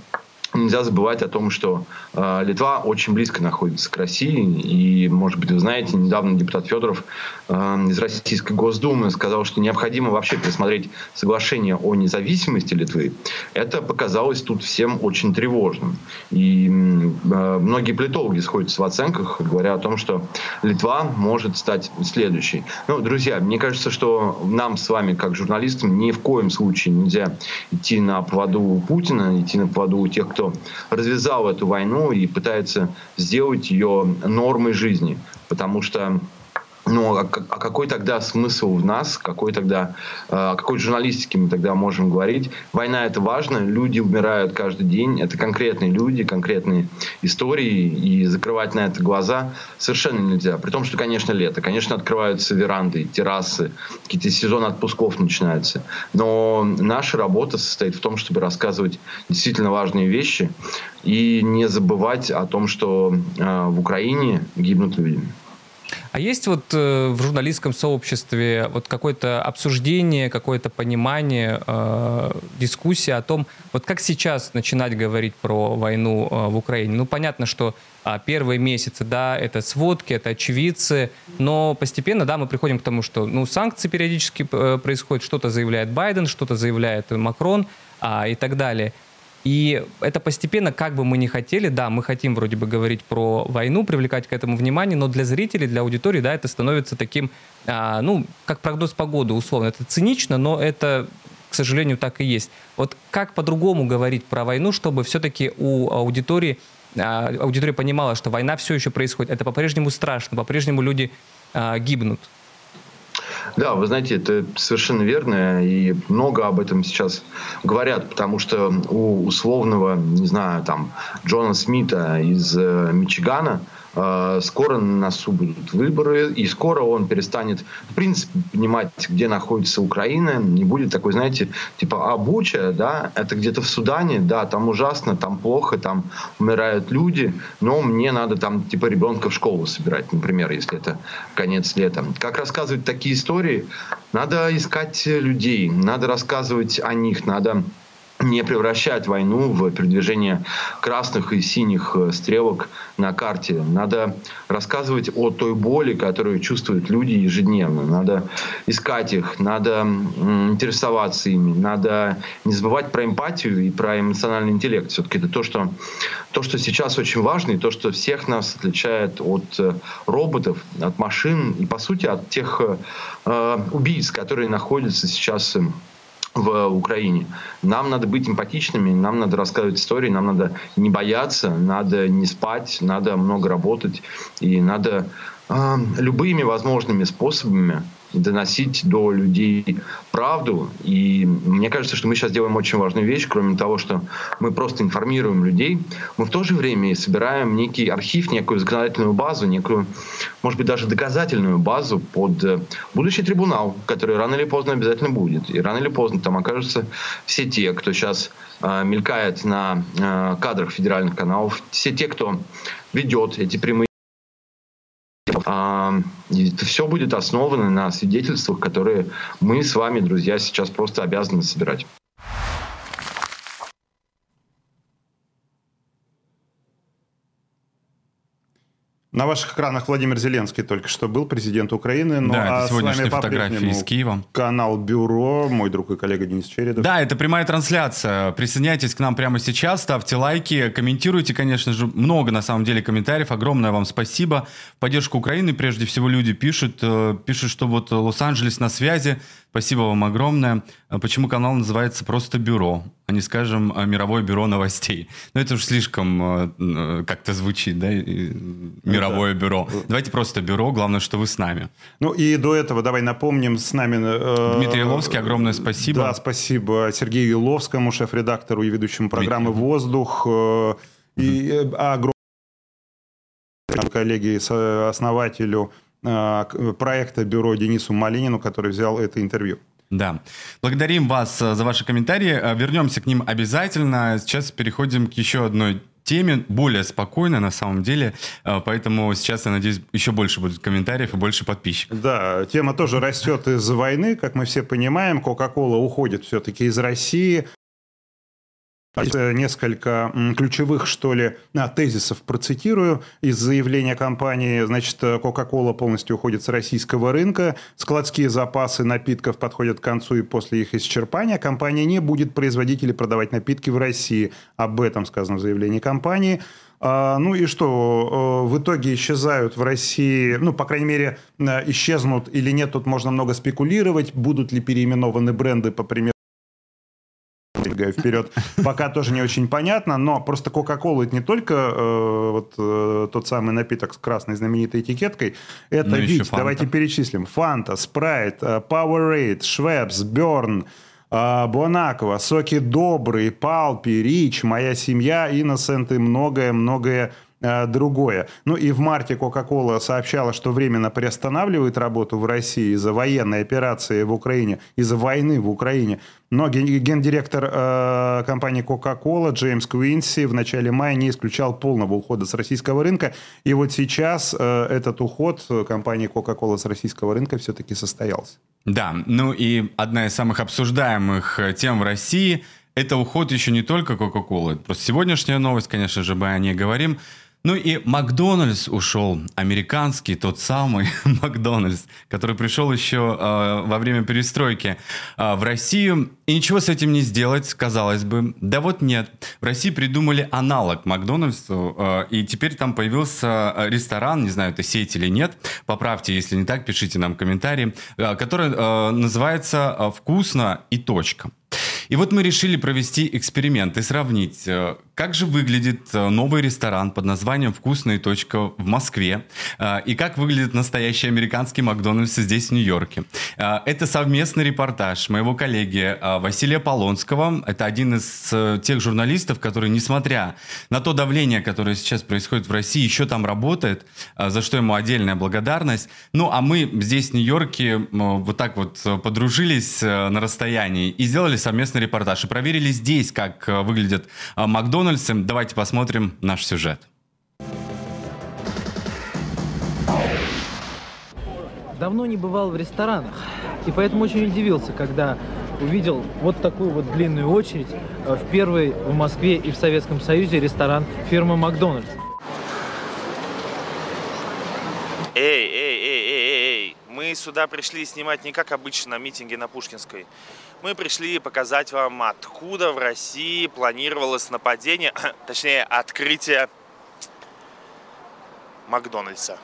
Нельзя забывать о том, что э, Литва очень близко находится к России. И, может быть, вы знаете, недавно депутат Федоров э, из Российской Госдумы сказал, что необходимо вообще пересмотреть соглашение о независимости Литвы. Это показалось тут всем очень тревожным. И э, многие политологи сходятся в оценках, говоря о том, что Литва может стать следующей. Ну, друзья, мне кажется, что нам с вами, как журналистам, ни в коем случае нельзя идти на поводу Путина, идти на поводу тех, кто развязал эту войну и пытается сделать ее нормой жизни. Потому что ну, а, а какой тогда смысл в нас, какой тогда, о какой журналистике мы тогда можем говорить? Война это важно, люди умирают каждый день, это конкретные люди, конкретные истории, и закрывать на это глаза совершенно нельзя. При том, что, конечно, лето, конечно, открываются веранды, террасы, какие-то сезоны отпусков начинаются. Но наша работа состоит в том, чтобы рассказывать действительно важные вещи и не забывать о том, что э, в Украине гибнут люди. А есть вот э, в журналистском сообществе вот какое-то обсуждение, какое-то понимание, э, дискуссия о том, вот как сейчас начинать говорить про войну э, в Украине? Ну, понятно, что э, первые месяцы, да, это сводки, это очевидцы, но постепенно, да, мы приходим к тому, что, ну, санкции периодически э, происходят, что-то заявляет Байден, что-то заявляет Макрон э, и так далее. И это постепенно, как бы мы ни хотели, да, мы хотим вроде бы говорить про войну, привлекать к этому внимание, но для зрителей, для аудитории, да, это становится таким, а, ну, как прогноз погоды, условно. Это цинично, но это, к сожалению, так и есть. Вот как по-другому говорить про войну, чтобы все-таки у аудитории, а, аудитория понимала, что война все еще происходит, это по-прежнему страшно, по-прежнему люди а, гибнут. Да, вы знаете, это совершенно верно, и много об этом сейчас говорят, потому что у условного, не знаю, там, Джона Смита из э, Мичигана – скоро на носу будут выборы, и скоро он перестанет, в принципе, понимать, где находится Украина, не будет такой, знаете, типа, а да, это где-то в Судане, да, там ужасно, там плохо, там умирают люди, но мне надо там, типа, ребенка в школу собирать, например, если это конец лета. Как рассказывать такие истории? Надо искать людей, надо рассказывать о них, надо не превращать войну в передвижение красных и синих э, стрелок на карте. Надо рассказывать о той боли, которую чувствуют люди ежедневно. Надо искать их, надо интересоваться ими, надо не забывать про эмпатию и про эмоциональный интеллект. Все-таки это то что, то, что сейчас очень важно, и то, что всех нас отличает от э, роботов, от машин и, по сути, от тех э, убийц, которые находятся сейчас в Украине. Нам надо быть эмпатичными, нам надо рассказывать истории, нам надо не бояться, надо не спать, надо много работать и надо э, любыми возможными способами доносить до людей правду. И мне кажется, что мы сейчас делаем очень важную вещь, кроме того, что мы просто информируем людей, мы в то же время собираем некий архив, некую законодательную базу, некую, может быть, даже доказательную базу под э, будущий трибунал, который рано или поздно обязательно будет. И рано или поздно там окажутся все те, кто сейчас э, мелькает на э, кадрах федеральных каналов, все те, кто ведет эти прямые это все будет основано на свидетельствах, которые мы с вами, друзья, сейчас просто обязаны собирать. На ваших экранах Владимир Зеленский только что был, президент Украины. Ну, да, а это сегодняшняя фотография из Киева. Канал Бюро, мой друг и коллега Денис Чередов. Да, это прямая трансляция. Присоединяйтесь к нам прямо сейчас, ставьте лайки, комментируйте, конечно же. Много, на самом деле, комментариев. Огромное вам спасибо. В поддержку Украины, прежде всего, люди пишут, э, пишут, что вот Лос-Анджелес на связи. Спасибо вам огромное. А почему канал называется просто «Бюро», а не, скажем, «Мировое бюро новостей»? Ну, это уж слишком э, э, как-то звучит, да? «Мировое это... бюро». Давайте просто «Бюро», главное, что вы с нами. Ну, и до этого давай напомним, с нами... Э, Дмитрий Иловский, огромное спасибо. Да, спасибо Сергею Иловскому, шеф-редактору и ведущему программы «Воздух». И э, огромное основателю э, проекта бюро Денису Малинину, который взял это интервью. Да. Благодарим вас за ваши комментарии. Вернемся к ним обязательно. Сейчас переходим к еще одной теме, более спокойно на самом деле, э, поэтому сейчас, я надеюсь, еще больше будет комментариев и больше подписчиков. Да, тема тоже растет из войны, как мы все понимаем, Кока-Кола уходит все-таки из России, Несколько ключевых, что ли, а, тезисов процитирую из заявления компании. Значит, Coca-Cola полностью уходит с российского рынка. Складские запасы напитков подходят к концу и после их исчерпания компания не будет производить или продавать напитки в России. Об этом сказано в заявлении компании. А, ну и что, в итоге исчезают в России, ну, по крайней мере, исчезнут или нет, тут можно много спекулировать, будут ли переименованы бренды, по примеру, забегаю вперед, пока тоже не очень понятно, но просто Coca-Cola это не только э, вот э, тот самый напиток с красной знаменитой этикеткой, это ну, ведь, давайте перечислим, Фанта, Спрайт, э, Powerade, Швепс, Берн, Бонаква, Соки Добрый, Палпи, Рич, Моя семья, Innocent и многое-многое Э, другое. Ну и в марте Coca-Cola сообщала, что временно приостанавливает работу в России из-за военной операции в Украине, из-за войны в Украине. Но гендиректор э, компании Coca-Cola Джеймс Куинси в начале мая не исключал полного ухода с российского рынка. И вот сейчас э, этот уход компании Coca-Cola с российского рынка все-таки состоялся. Да, ну и одна из самых обсуждаемых э, тем в России – это уход еще не только Coca-Cola. Просто сегодняшняя новость, конечно же, мы о ней говорим – ну и Макдональдс ушел, американский, тот самый Макдональдс, который пришел еще э, во время перестройки э, в Россию. И ничего с этим не сделать, казалось бы. Да вот нет. В России придумали аналог Макдональдсу, э, и теперь там появился ресторан, не знаю, это сеть или нет, поправьте, если не так, пишите нам комментарии, э, который э, называется «Вкусно и точка». И вот мы решили провести эксперимент и сравнить, э, как же выглядит э, новый ресторан под названием «Вкусная точка» в Москве э, и как выглядит настоящий американский Макдональдс здесь, в Нью-Йорке. Это совместный репортаж моего коллеги Василия Полонского. Это один из тех журналистов, который, несмотря на то давление, которое сейчас происходит в России, еще там работает, за что ему отдельная благодарность. Ну, а мы здесь, в Нью-Йорке, вот так вот подружились на расстоянии и сделали совместный репортаж. И проверили здесь, как э, выглядят э, Макдональдсы. Давайте посмотрим наш сюжет. Давно не бывал в ресторанах, и поэтому очень удивился, когда увидел вот такую вот длинную очередь э, в первый в Москве и в Советском Союзе ресторан фирмы Макдональдс. Эй, эй, эй, эй, эй, мы сюда пришли снимать не как обычно на митинге на Пушкинской мы пришли показать вам, откуда в России планировалось нападение, точнее, открытие Макдональдса.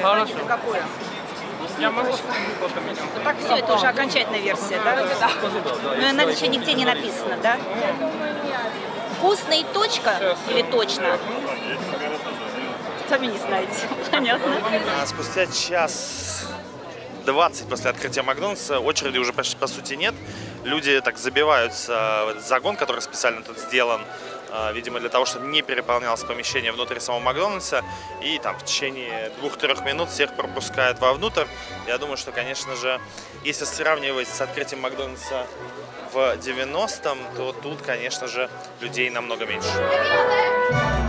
Хорошо. Какое? Я могу Так все, это уже окончательная версия, да? Да. Но она еще нигде не написана, да? Вкусный точка или точно? Сами не знаете. Понятно. А спустя час 20 после открытия Макдональдса очереди уже почти по сути нет. Люди так забиваются в этот загон, который специально тут сделан, а, видимо, для того, чтобы не переполнялось помещение внутри самого Макдональдса. И там в течение двух-трех минут всех пропускают вовнутрь. Я думаю, что, конечно же, если сравнивать с открытием Макдональдса в 90-м, то тут, конечно же, людей намного меньше.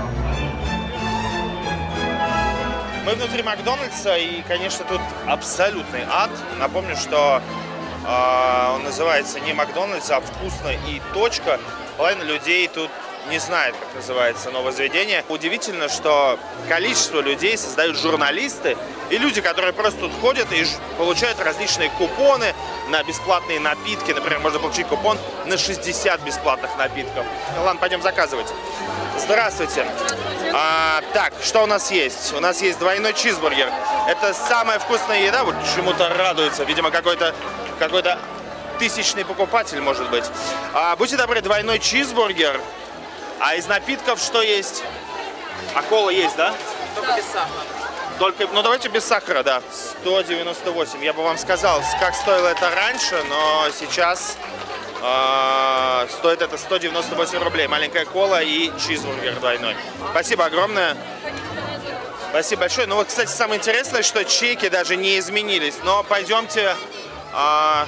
Мы внутри Макдональдса, и, конечно, тут абсолютный ад. Напомню, что э, он называется не Макдональдс, а «Вкусно» и «Точка». Половина людей тут не знает, как называется новое заведение. Удивительно, что количество людей создают журналисты и люди, которые просто тут ходят и получают различные купоны на бесплатные напитки. Например, можно получить купон на 60 бесплатных напитков. Ну, ладно, пойдем заказывать. Здравствуйте. А, так, что у нас есть? У нас есть двойной чизбургер. Это самая вкусная еда. Вот чему-то радуется. Видимо, какой-то какой-то тысячный покупатель, может быть. А, будьте добры, двойной чизбургер. А из напитков что есть? А кола есть, да? Только без сахара. Только, ну давайте без сахара, да. 198. Я бы вам сказал, как стоило это раньше, но сейчас э, стоит это 198 рублей. Маленькая кола и чизбургер двойной. Спасибо огромное. Спасибо большое. Ну вот, кстати, самое интересное, что чеки даже не изменились. Но пойдемте а,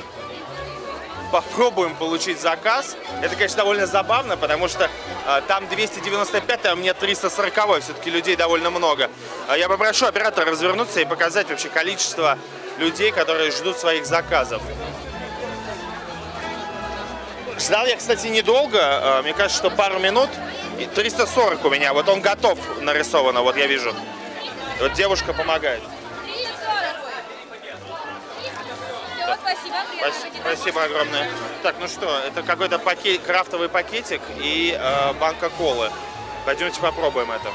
попробуем получить заказ. Это, конечно, довольно забавно, потому что а, там 295, а мне 340. Все-таки людей довольно много. А я попрошу оператора развернуться и показать вообще количество людей, которые ждут своих заказов. Ждал я, кстати, недолго. А, Мне кажется, что пару минут. И 340 у меня. Вот он готов нарисовано, вот я вижу. Вот девушка помогает. Спасибо, спасибо огромное. Так, ну что, это какой-то пакет, крафтовый пакетик и э, банка колы. Пойдемте попробуем это.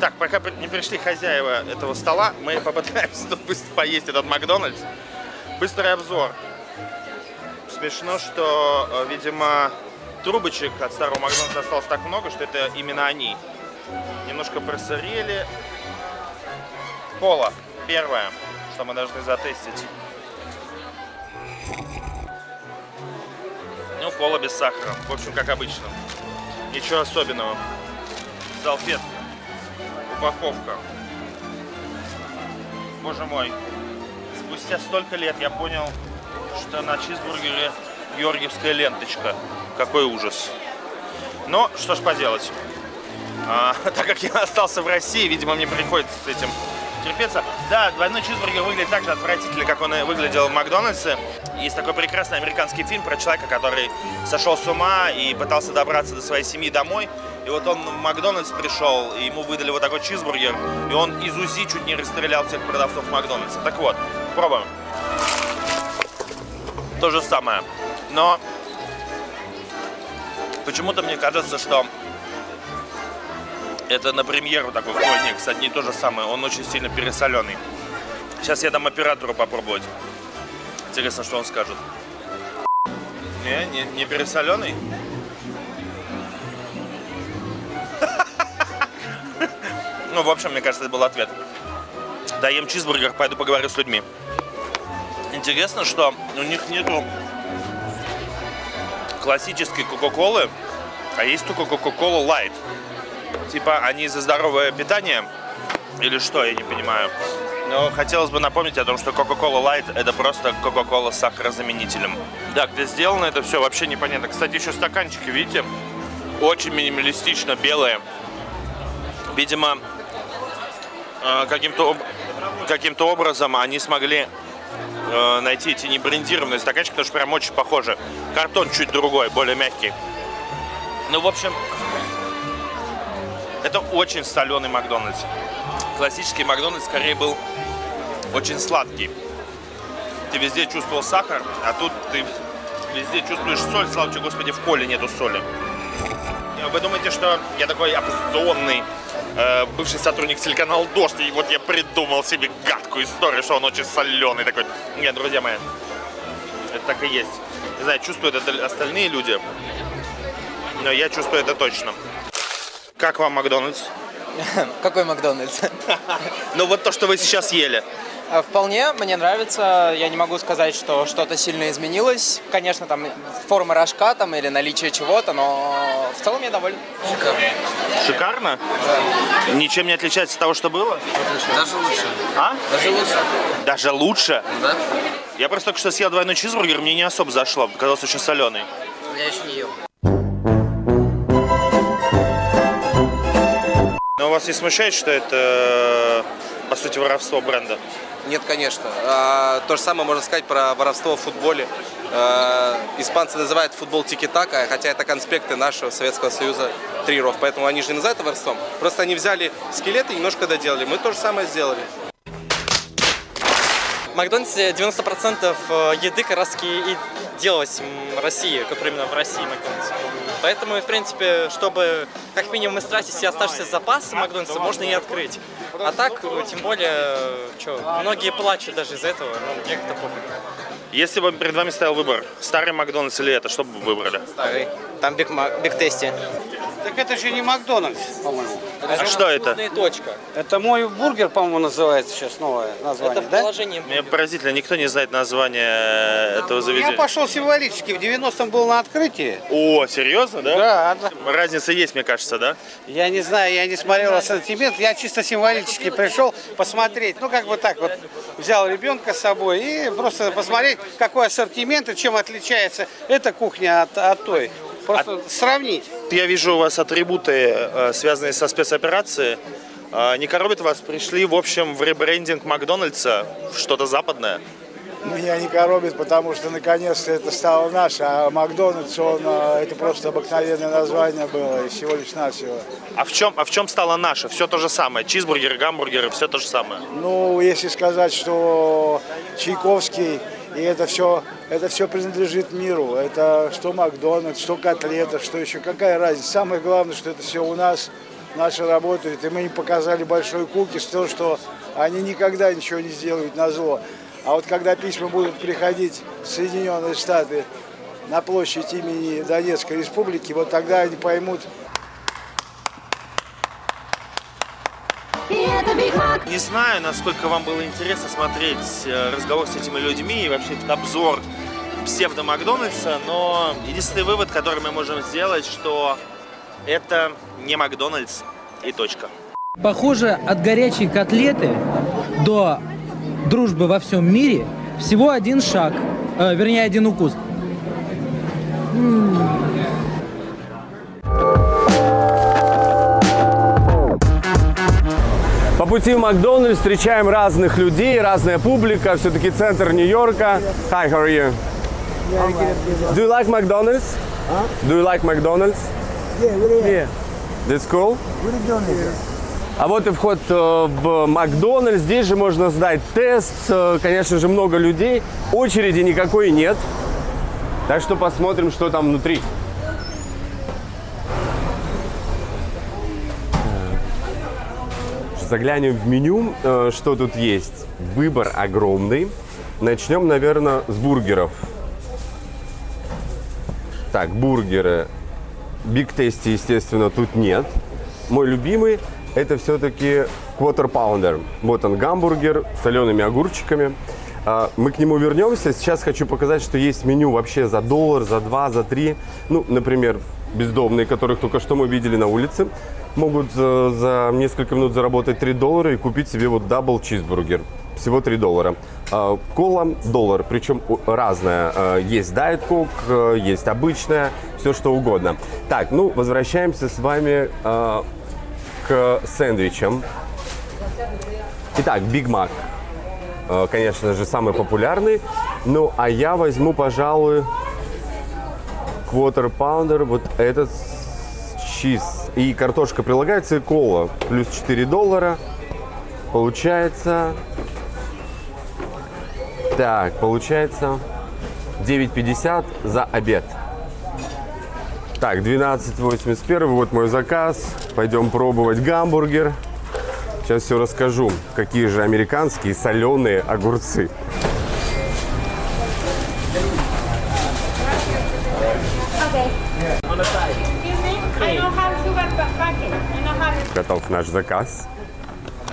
Так, пока не пришли хозяева этого стола, мы попытаемся тут быстро поесть этот Макдональдс. Быстрый обзор. Смешно, что, э, видимо, трубочек от старого Макдональдса осталось так много, что это именно они. Немножко просырели. Кола. Первое, что мы должны затестить. Ну, кола без сахара. В общем, как обычно. Ничего особенного. Салфетка. Упаковка. Боже мой. Спустя столько лет я понял, что на чизбургере георгиевская ленточка. Какой ужас. Но что ж поделать. А, так как я остался в России, видимо, мне приходится с этим терпеться. Да, двойной чизбургер выглядит так же отвратительно, как он и выглядел в Макдональдсе. Есть такой прекрасный американский фильм про человека, который сошел с ума и пытался добраться до своей семьи домой. И вот он в Макдональдс пришел, и ему выдали вот такой чизбургер, и он из УЗИ чуть не расстрелял всех продавцов Макдональдса. Так вот, пробуем. То же самое. Но почему-то мне кажется, что это на премьеру такой. Ой, нет, кстати, не то же самое. Он очень сильно пересоленый. Сейчас я дам оператору попробовать. Интересно, что он скажет. Не, не, не пересоленый? Ну, в общем, мне кажется, это был ответ. Да, ем чизбургер, пойду поговорю с людьми. Интересно, что у них нету классической Кока-Колы, а есть только Кока-Кола Light. Типа они за здоровое питание или что, я не понимаю. Но хотелось бы напомнить о том, что Coca-Cola Light это просто Coca-Cola с сахарозаменителем. Да, где сделано это все вообще непонятно. Кстати, еще стаканчики, видите? Очень минималистично, белые. Видимо, э, каким-то каким-то образом они смогли э, найти эти небрендированные стаканчики, потому что прям очень похожи. Картон чуть другой, более мягкий. Ну, в общем, это очень соленый Макдональдс. Классический Макдональдс скорее был очень сладкий. Ты везде чувствовал сахар, а тут ты везде чувствуешь соль. Слава тебе, Господи, в коле нету соли. Вы думаете, что я такой оппозиционный э, бывший сотрудник телеканала «Дождь», и вот я придумал себе гадкую историю, что он очень соленый такой. Нет, друзья мои, это так и есть. Не знаю, чувствуют это остальные люди, но я чувствую это точно. Как вам Макдональдс? Какой Макдональдс? Ну вот то, что вы сейчас ели. А, Вполне, мне нравится. Я не могу сказать, что что-то сильно изменилось. Конечно, там форма рожка там, или наличие чего-то, но в целом я доволен. Шикарно? Ничем не отличается от того, что было? Даже лучше. А? Даже лучше. Даже лучше? Да? Я просто только что съел двойной чизбургер, мне не особо зашло, показался очень соленый. Я еще не ел. Но вас не смущает, что это, э, по сути, воровство бренда? Нет, конечно. А, то же самое можно сказать про воровство в футболе. А, испанцы называют футбол тики-така, хотя это конспекты нашего Советского Союза тренеров. Поэтому они же не называют это воровством. Просто они взяли скелеты и немножко доделали. Мы то же самое сделали. В Макдональдсе 90% еды как раз таки и делалось в России, как именно в России Макдональдс. Поэтому, в принципе, чтобы как минимум истратить все оставшиеся запасы Макдональдса, можно и открыть. А так, тем более, что, многие плачут даже из этого, но мне как-то пофиг. Если бы перед вами стоял выбор, старый Макдональдс или это, что бы вы выбрали? Старый. Там Биг, Мак, Биг Тейсти. Так это же не Макдональдс, по-моему. А что это? точка. Это мой бургер, по-моему, называется сейчас новое название, Это в да? положении. Мне поразительно, никто не знает название этого Я заведения. пошел символически, в 90-м был на открытии. О, серьезно, да? Да, да. Разница есть, мне кажется, да? Я не знаю, я не смотрел ассортимент, я чисто символически пришел посмотреть. Ну, как бы так вот, взял ребенка с собой и просто посмотреть, какой ассортимент и чем отличается эта кухня от, от той. Просто сравнить. Я вижу у вас атрибуты, э, связанные со спецоперацией. Э, Не коробит вас? Пришли, в общем, в ребрендинг Макдональдса, в что-то западное. Меня не коробит, потому что наконец-то это стало наше, а Макдональдс, он, а, это просто обыкновенное название было, и всего лишь навсего. А в чем, а в чем стало наше? Все то же самое. Чизбургеры, гамбургеры, все то же самое. Ну, если сказать, что Чайковский, и это все, это все принадлежит миру, это что Макдональдс, что котлета, что еще, какая разница. Самое главное, что это все у нас, наши работают, и мы им показали большой кукиш, то, что они никогда ничего не сделают на зло. А вот когда письма будут приходить в Соединенные Штаты на площадь имени Донецкой Республики, вот тогда они поймут, Не знаю, насколько вам было интересно смотреть э, разговор с этими людьми и вообще этот обзор псевдо Макдональдса, но единственный вывод, который мы можем сделать, что это не Макдональдс и точка. Похоже, от горячей котлеты до дружбы во всем мире всего один шаг, э, вернее один укус. По пути в Макдональдс встречаем разных людей, разная публика. Все-таки центр Нью-Йорка. Hi, how are you? Do you like McDonald's? Do you like McDonald's? Yeah, really. Yeah. That's cool. Really. А вот и вход э, в Макдональдс. Здесь же можно сдать тест. Э, Конечно же, много людей. Очереди никакой нет. Так что посмотрим, что там внутри. Заглянем в меню, э, что тут есть. Выбор огромный. Начнем, наверное, с бургеров. Так, бургеры. Биг Тейсти, естественно, тут нет. Мой любимый это все-таки Quarter Pounder. Вот он, гамбургер с солеными огурчиками. А, Мы к нему вернемся. Сейчас хочу показать, что есть меню вообще за доллар, за два, за три. Ну, например, бездомные, которых только что мы видели на улице, могут э, за несколько минут заработать 3 доллара и купить себе вот double чизбургер. Всего 3 доллара. А, Кола доллар, причем разная. Есть Diet Coke, э, есть обычная, все что угодно. Так, ну, возвращаемся с вами а, к сэндвичам. Итак, Биг Мак. Э, Конечно же, самый популярный. Ну, а я возьму, пожалуй, Quarter Pounder, вот этот чиз. И картошка прилагается, и кола. Плюс 4 доллара. Получается... Так, получается 9,50 за обед. Так, 12,81, вот мой заказ. Пойдем пробовать гамбургер. Сейчас все расскажу, какие же американские соленые огурцы. Готов наш заказ.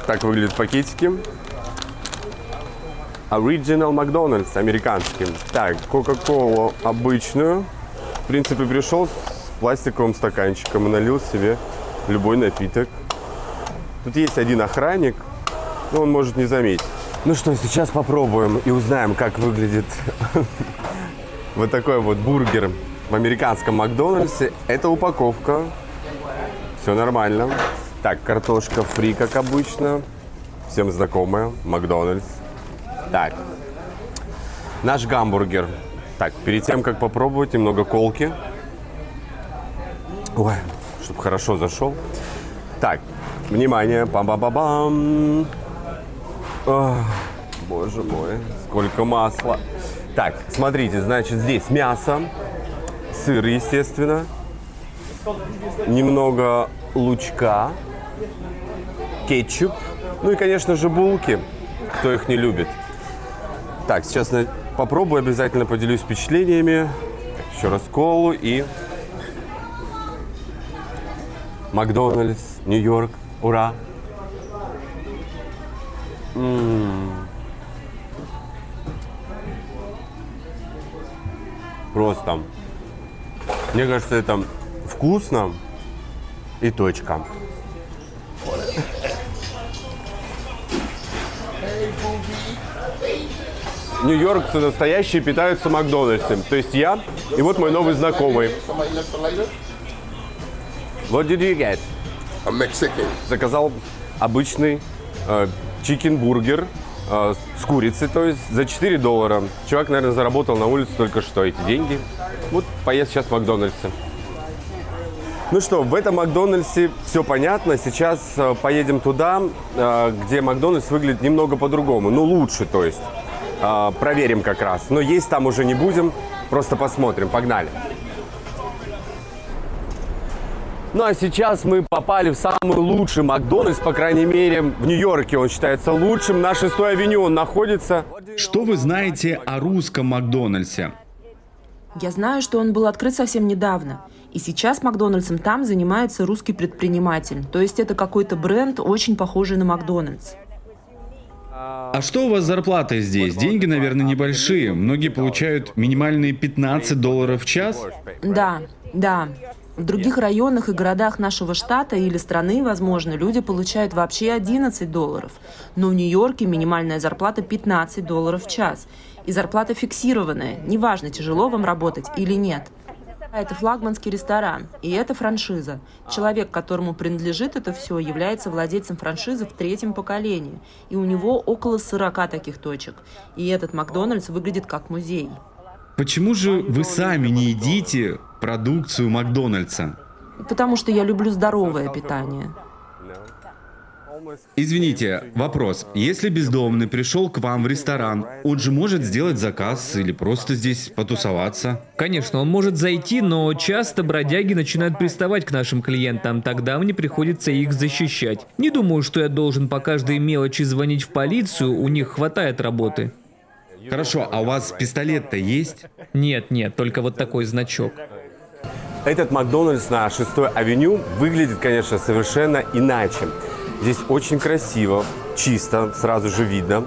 Так выглядят пакетики. Original McDonald's, американский. Так, Кока-Колу обычную. В принципе, пришел с пластиковым стаканчиком и налил себе любой напиток. Тут есть один охранник, но он может не заметить. Ну что, сейчас попробуем и узнаем, как выглядит вот такой вот бургер в американском Макдональдсе. Это упаковка. Все нормально. Так, картошка фри, как обычно. Всем знакомая. Макдональдс. Так. Наш гамбургер. Так, перед тем, как попробовать, немного колки. Ой, чтобы хорошо зашел. Так, внимание, пам-пам-пам-пам. Боже мой, сколько масла. Так, смотрите, значит, здесь мясо, сыр, естественно, немного лучка, кетчуп, ну и, конечно же, булки, кто их не любит. Так, сейчас попробую, обязательно поделюсь впечатлениями. Еще раз колу и... Макдональдс, Нью-Йорк, ура! М. Просто. Мне кажется, это вкусно и точка. Нью-Йоркцы настоящие питаются Макдональдсом. То есть я и вот мой новый знакомый. What did you get? A Mexican. Заказал обычный э, chicken-бургер э, с курицей, то есть за 4 доллара. Чувак, наверное, заработал на улице только что эти деньги. Вот поест сейчас в Макдональдсе. Ну что, в этом Макдональдсе все понятно. Сейчас э, поедем туда, э, где Макдональдс выглядит немного по-другому. Ну, лучше, то есть. Э, проверим как раз. Но есть там уже не будем. Просто посмотрим. Погнали. Ну а сейчас мы попали в самый лучший Макдональдс, по крайней мере, в Нью-Йорке он считается лучшим. На 6 авеню он находится. Что вы знаете о русском Макдональдсе? Я знаю, что он был открыт совсем недавно. И сейчас Макдональдсом там занимается русский предприниматель. То есть это какой-то бренд, очень похожий на Макдональдс. А что у вас с зарплатой здесь? Деньги, наверное, небольшие. Многие получают минимальные 15 долларов в час. Да, да. В других районах и городах нашего штата или страны, возможно, люди получают вообще 11 долларов. Но в Нью-Йорке минимальная зарплата 15 долларов в час. И зарплата фиксированная. Неважно, тяжело вам работать или нет. Это флагманский ресторан, и это франшиза. Человек, которому принадлежит это все, является владельцем франшизы в третьем поколении. И у него около 40 таких точек. И этот Макдональдс выглядит как музей. Почему же вы сами не едите продукцию Макдональдса? Потому что я люблю здоровое питание. Извините, вопрос. Если бездомный пришел к вам в ресторан, он же может сделать заказ или просто здесь потусоваться? Конечно, он может зайти, но часто бродяги начинают приставать к нашим клиентам, тогда мне приходится их защищать. Не думаю, что я должен по каждой мелочи звонить в полицию, у них хватает работы. Хорошо, а у вас пистолет-то есть? Нет, нет, только вот такой значок. Этот Макдональдс на 6 авеню выглядит, конечно, совершенно иначе. Здесь очень красиво, чисто, сразу же видно,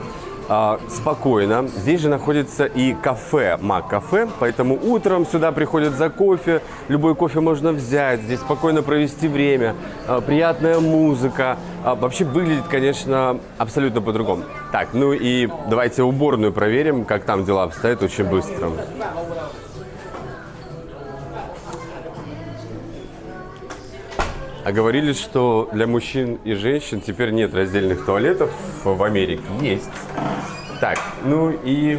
а, спокойно. Здесь же находится и кафе, Мак-кафе, поэтому утром сюда приходят за кофе, любой кофе можно взять, здесь спокойно провести время, а, приятная музыка. А, вообще выглядит, конечно, абсолютно по-другому. Так, ну и давайте уборную проверим, как там дела обстоят очень быстро. А говорили, что для мужчин и женщин теперь нет раздельных туалетов в Америке. Есть. Так, ну и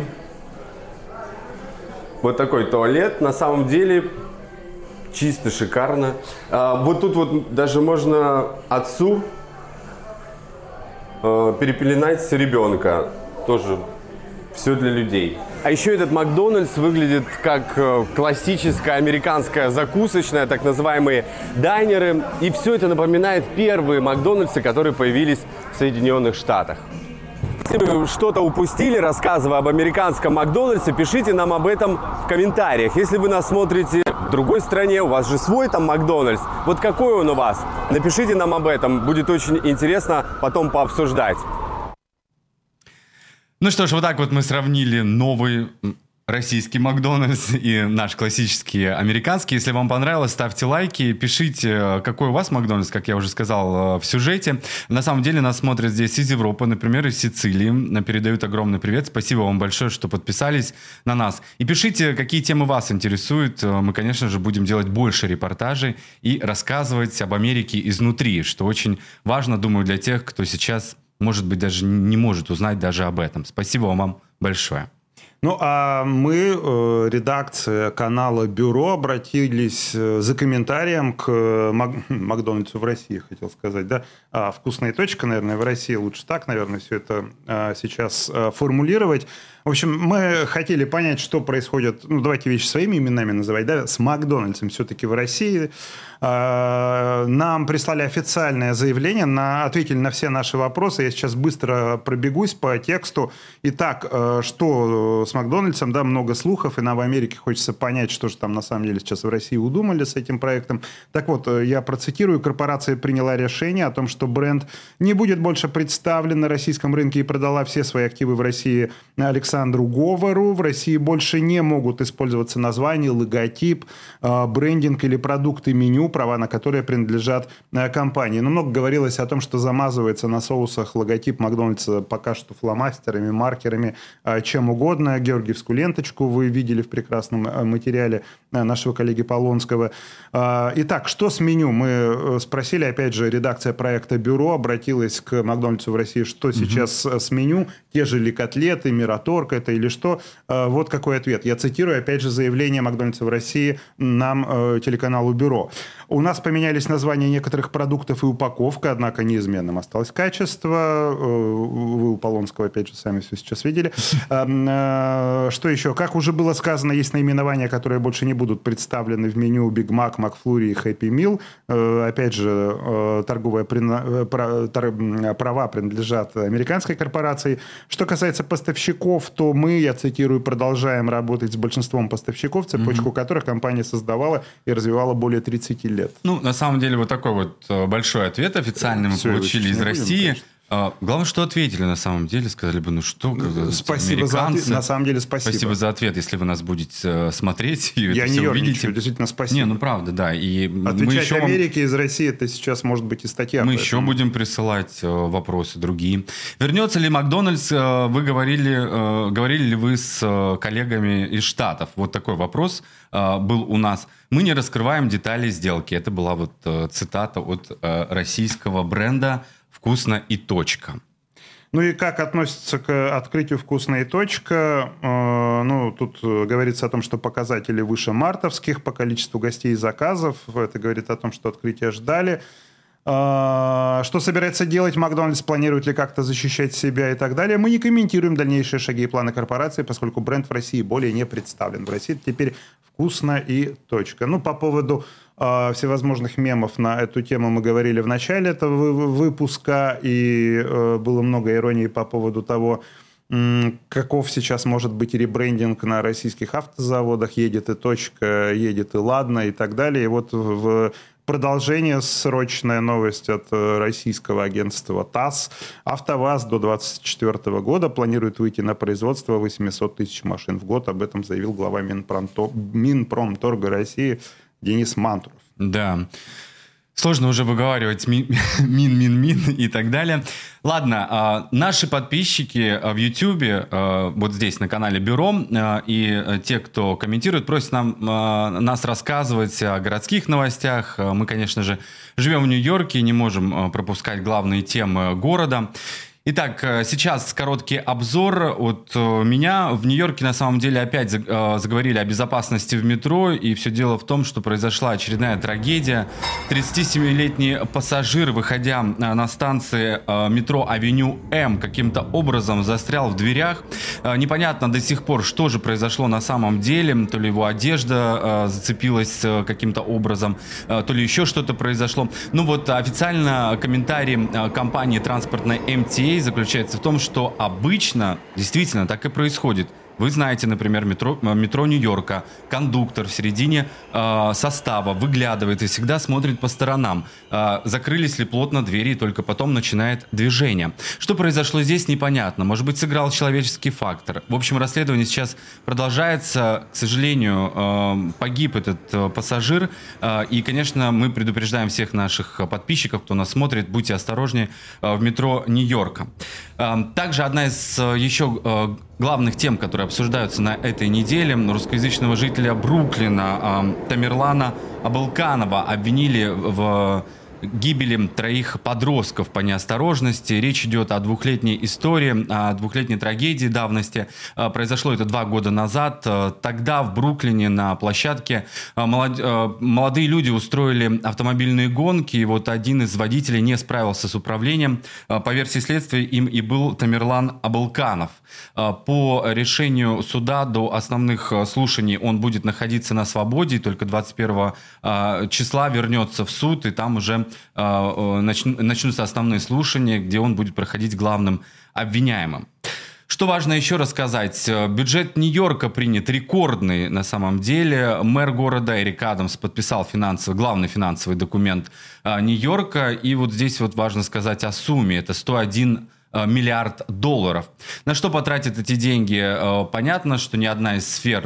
вот такой туалет. На самом деле чисто шикарно. А, вот тут вот даже можно отцу э, перепеленать ребенка. Тоже все для людей. А еще этот Макдональдс выглядит как э, классическая американская закусочная, так называемые дайнеры. И все это напоминает первые Макдональдсы, которые появились в Соединенных Штатах. Если вы что-то упустили, рассказывая об американском Макдональдсе, пишите нам об этом в комментариях. Если вы нас смотрите в другой стране, у вас же свой там Макдональдс, вот какой он у вас? Напишите нам об этом, будет очень интересно потом пообсуждать. Ну что ж, вот так вот мы сравнили новый российский Макдональдс и наш классический американский. Если вам понравилось, ставьте лайки, пишите, какой у вас Макдональдс, как я уже сказал в сюжете. На самом деле нас смотрят здесь из Европы, например, из Сицилии. Передают огромный привет. Спасибо вам большое, что подписались на нас. И пишите, какие темы вас интересуют. Мы, конечно же, будем делать больше репортажей и рассказывать об Америке изнутри, что очень важно, думаю, для тех, кто сейчас может быть, даже не может узнать даже об этом. Спасибо вам большое. Ну, а мы, э, редакция канала «Бюро», обратились э, за комментарием к Мак- Макдональдсу в России, хотел сказать, да? А, «Вкусная точка», наверное, в России лучше так, наверное, все это а, сейчас формулировать. В общем, мы хотели понять, что происходит, ну, давайте вещи своими именами называть, да, с Макдональдсом все-таки в России. А, нам прислали официальное заявление, на, ответили на все наши вопросы. Я сейчас быстро пробегусь по тексту. Итак, э, что с Макдональдсом? Да, много слухов, и нам в Америке хочется понять, что же там на самом деле сейчас в России удумали с этим проектом. Так вот, э, я процитирую. Корпорация приняла решение о том, что бренд не будет больше представлен на российском рынке и продала все свои активы в России Александру Говору. В России больше не могут использоваться названия, логотип, э, брендинг или продукты меню, права на которые принадлежат э, компании. Но много говорилось о том, что замазывается на соусах логотип Макдональдса пока что фломастерами, маркерами, э, чем угодно. Георгиевскую ленточку вы видели в прекрасном материале нашего коллеги Полонского. Итак, что с меню? Мы спросили, опять же, редакция проекта «Бюро» обратилась к Макдональдсу в России, что угу. сейчас с меню, те же ли котлеты, Мираторг это или что. Вот какой ответ. Я цитирую, опять же, заявление Макдональдса в России нам, телеканалу «Бюро». У нас поменялись названия некоторых продуктов и упаковка, однако неизменным осталось качество. Э, вы у Полонского, опять же, сами все сейчас видели. Э, что еще? Как уже было сказано, есть наименования, которые больше не будут представлены в меню Big Mac, McFlurry и Happy Meal. Э, опять же, торговые права принадлежат американской корпорации. Что касается поставщиков, то мы, я цитирую, продолжаем работать с большинством поставщиков, цепочку mm-hmm. которых компания создавала и развивала более 30 лет. Ну, на самом деле, вот такой вот э, большой ответ официальный мы Все, получили из России. Будем, а, главное, что ответили на самом деле. Сказали бы, ну что, ну, спасибо за ответ. На самом деле, спасибо. Спасибо за ответ, если вы нас будете э, смотреть и Я это не все увидите. действительно, спасибо. Не, ну правда, да. И Отвечать мы еще Америке вам... из России, это сейчас может быть и статья. Мы еще будем присылать э, вопросы другие. Вернется ли Макдональдс? Э, вы говорили, говорили ли вы с коллегами из Штатов? Вот такой вопрос был у нас. Мы не раскрываем детали сделки. Это была вот цитата от российского бренда вкусно и точка. Ну и как относится к открытию «Вкусно и точка»? Э, ну, тут говорится о том, что показатели выше мартовских по количеству гостей и заказов. Это говорит о том, что открытие ждали. Э, что собирается делать Макдональдс? Планирует ли как-то защищать себя и так далее? Мы не комментируем дальнейшие шаги и планы корпорации, поскольку бренд в России более не представлен. В России теперь «Вкусно и точка». Ну, по поводу а, всевозможных мемов на эту тему мы говорили в начале этого выпуска, и э, было много иронии по поводу того, каков сейчас может быть ребрендинг на российских автозаводах, едет и точка, едет и ладно и так далее. И вот в продолжение срочная новость от э, российского агентства ТАСС. АвтоВАЗ до 2024 года планирует выйти на производство 800 тысяч машин в год. Об этом заявил глава Минпромторга России Денис Мантуров. Да. Сложно уже выговаривать мин, мин, мин и так далее. Ладно, а, наши подписчики а, в YouTube, а, вот здесь на канале Бюро, и те, кто комментирует, просят нам, нас рассказывать о городских новостях. Мы, конечно же, живем в Нью-Йорке и не можем пропускать главные темы города. Итак, э, сейчас короткий обзор от э, меня. В Нью-Йорке на самом деле опять э, заговорили о безопасности в метро, и все дело в том, что произошла очередная трагедия. 37-летний пассажир, выходя на станции метро Авеню М, каким-то образом застрял в дверях. Непонятно до сих пор, что же произошло на самом деле. То ли его одежда зацепилась каким-то образом, то ли еще что-то произошло. Ну вот официально комментарий компании транспортной MTA идея заключается в том, что обычно действительно так и происходит – вы знаете, например, метро, э, метро Нью-Йорка, кондуктор в середине э, состава выглядывает и всегда смотрит по сторонам, э, закрылись ли плотно двери, и только потом начинает движение. Что произошло здесь, непонятно. Может быть, сыграл человеческий фактор. В общем, расследование сейчас продолжается. К сожалению, э, погиб этот э, пассажир. Э, и, конечно, мы предупреждаем всех наших подписчиков, кто нас смотрит, будьте осторожнее э, в метро Нью-Йорка. Э, также одна из э, еще э, главных тем, которые обсуждаются на этой неделе, русскоязычного жителя Бруклина Тамерлана Абылканова обвинили в гибели троих подростков по неосторожности. Речь идет о двухлетней истории, о двухлетней трагедии давности. Э, произошло это два года назад. Э, тогда в Бруклине на площадке молодые люди устроили автомобильные гонки, и вот один из водителей не справился с управлением. По версии следствия им и был Тамерлан Абылканов. По решению суда до основных слушаний он будет находиться на свободе, и только 21 числа вернется в суд, и там уже э, начнутся основные слушания, где он будет проходить главным обвиняемым. Что важно еще рассказать? Бюджет Нью-Йорка принят рекордный на самом деле. Мэр города Эрик Адамс подписал финансовый, главный финансовый документ э, Нью-Йорка. И вот здесь вот важно сказать о сумме. Это 101 э, миллиард долларов. На что потратят эти деньги? Понятно, что ни одна из сфер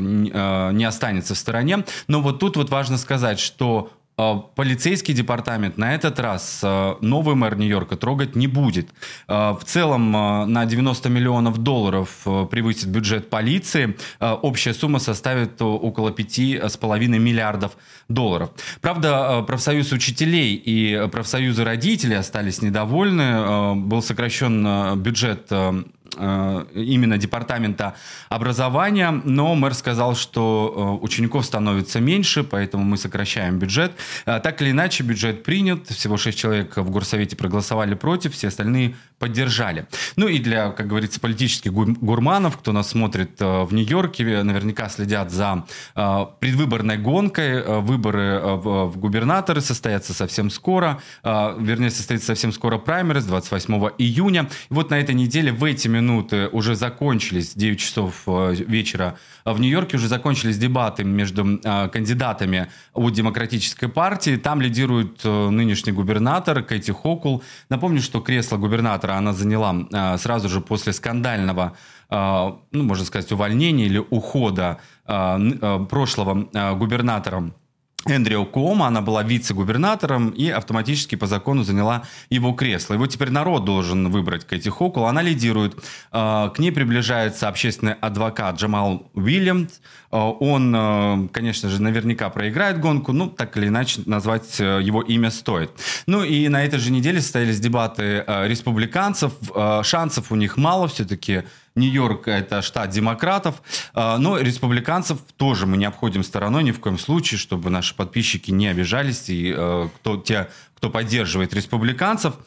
не останется в стороне. Но вот тут вот важно сказать, что а, полицейский департамент на этот раз а, новый мэр Нью-Йорка трогать не будет. А, в целом на 90 миллионов долларов превысит бюджет полиции. Общая сумма составит около 5,5 миллиардов долларов. Правда, профсоюз учителей и профсоюзы родителей остались недовольны. Был сокращен бюджет Э, именно департамента образования, но мэр сказал, что э, учеников становится меньше, поэтому мы сокращаем бюджет. Э, так или иначе, бюджет принят, всего 6 человек в горсовете проголосовали против, все остальные поддержали. Ну и для, как говорится, политических гурманов, кто нас смотрит в Нью-Йорке, наверняка следят за предвыборной гонкой. Выборы в губернаторы состоятся совсем скоро, вернее, состоится совсем скоро праймерис 28 июня. И вот на этой неделе в эти минуты минуты уже закончились, 9 часов э, вечера в Нью-Йорке уже закончились дебаты между э, кандидатами от Демократической партии. Там лидирует э, нынешний губернатор Кэти Хокул. Напомню, что кресло губернатора она заняла сразу же после скандального ну, можно сказать, увольнения или ухода прошлого губернатора Эндрю Куома, она была вице-губернатором и автоматически по закону заняла его кресло. Его теперь народ должен выбрать Кэти Хокул. Она лидирует. А, к ней приближается общественный адвокат Джамал Уильямс. А, он, а, конечно же, наверняка проиграет гонку, ну, так или иначе назвать э, его имя стоит. Ну и на этой же неделе состоялись дебаты республиканцев. Шансов у них мало, все-таки Нью-Йорк – это штат демократов, а, но республиканцев тоже мы не обходим стороной ни в коем случае, чтобы наши подписчики не обижались, и э, кто, те, кто поддерживает республиканцев, а,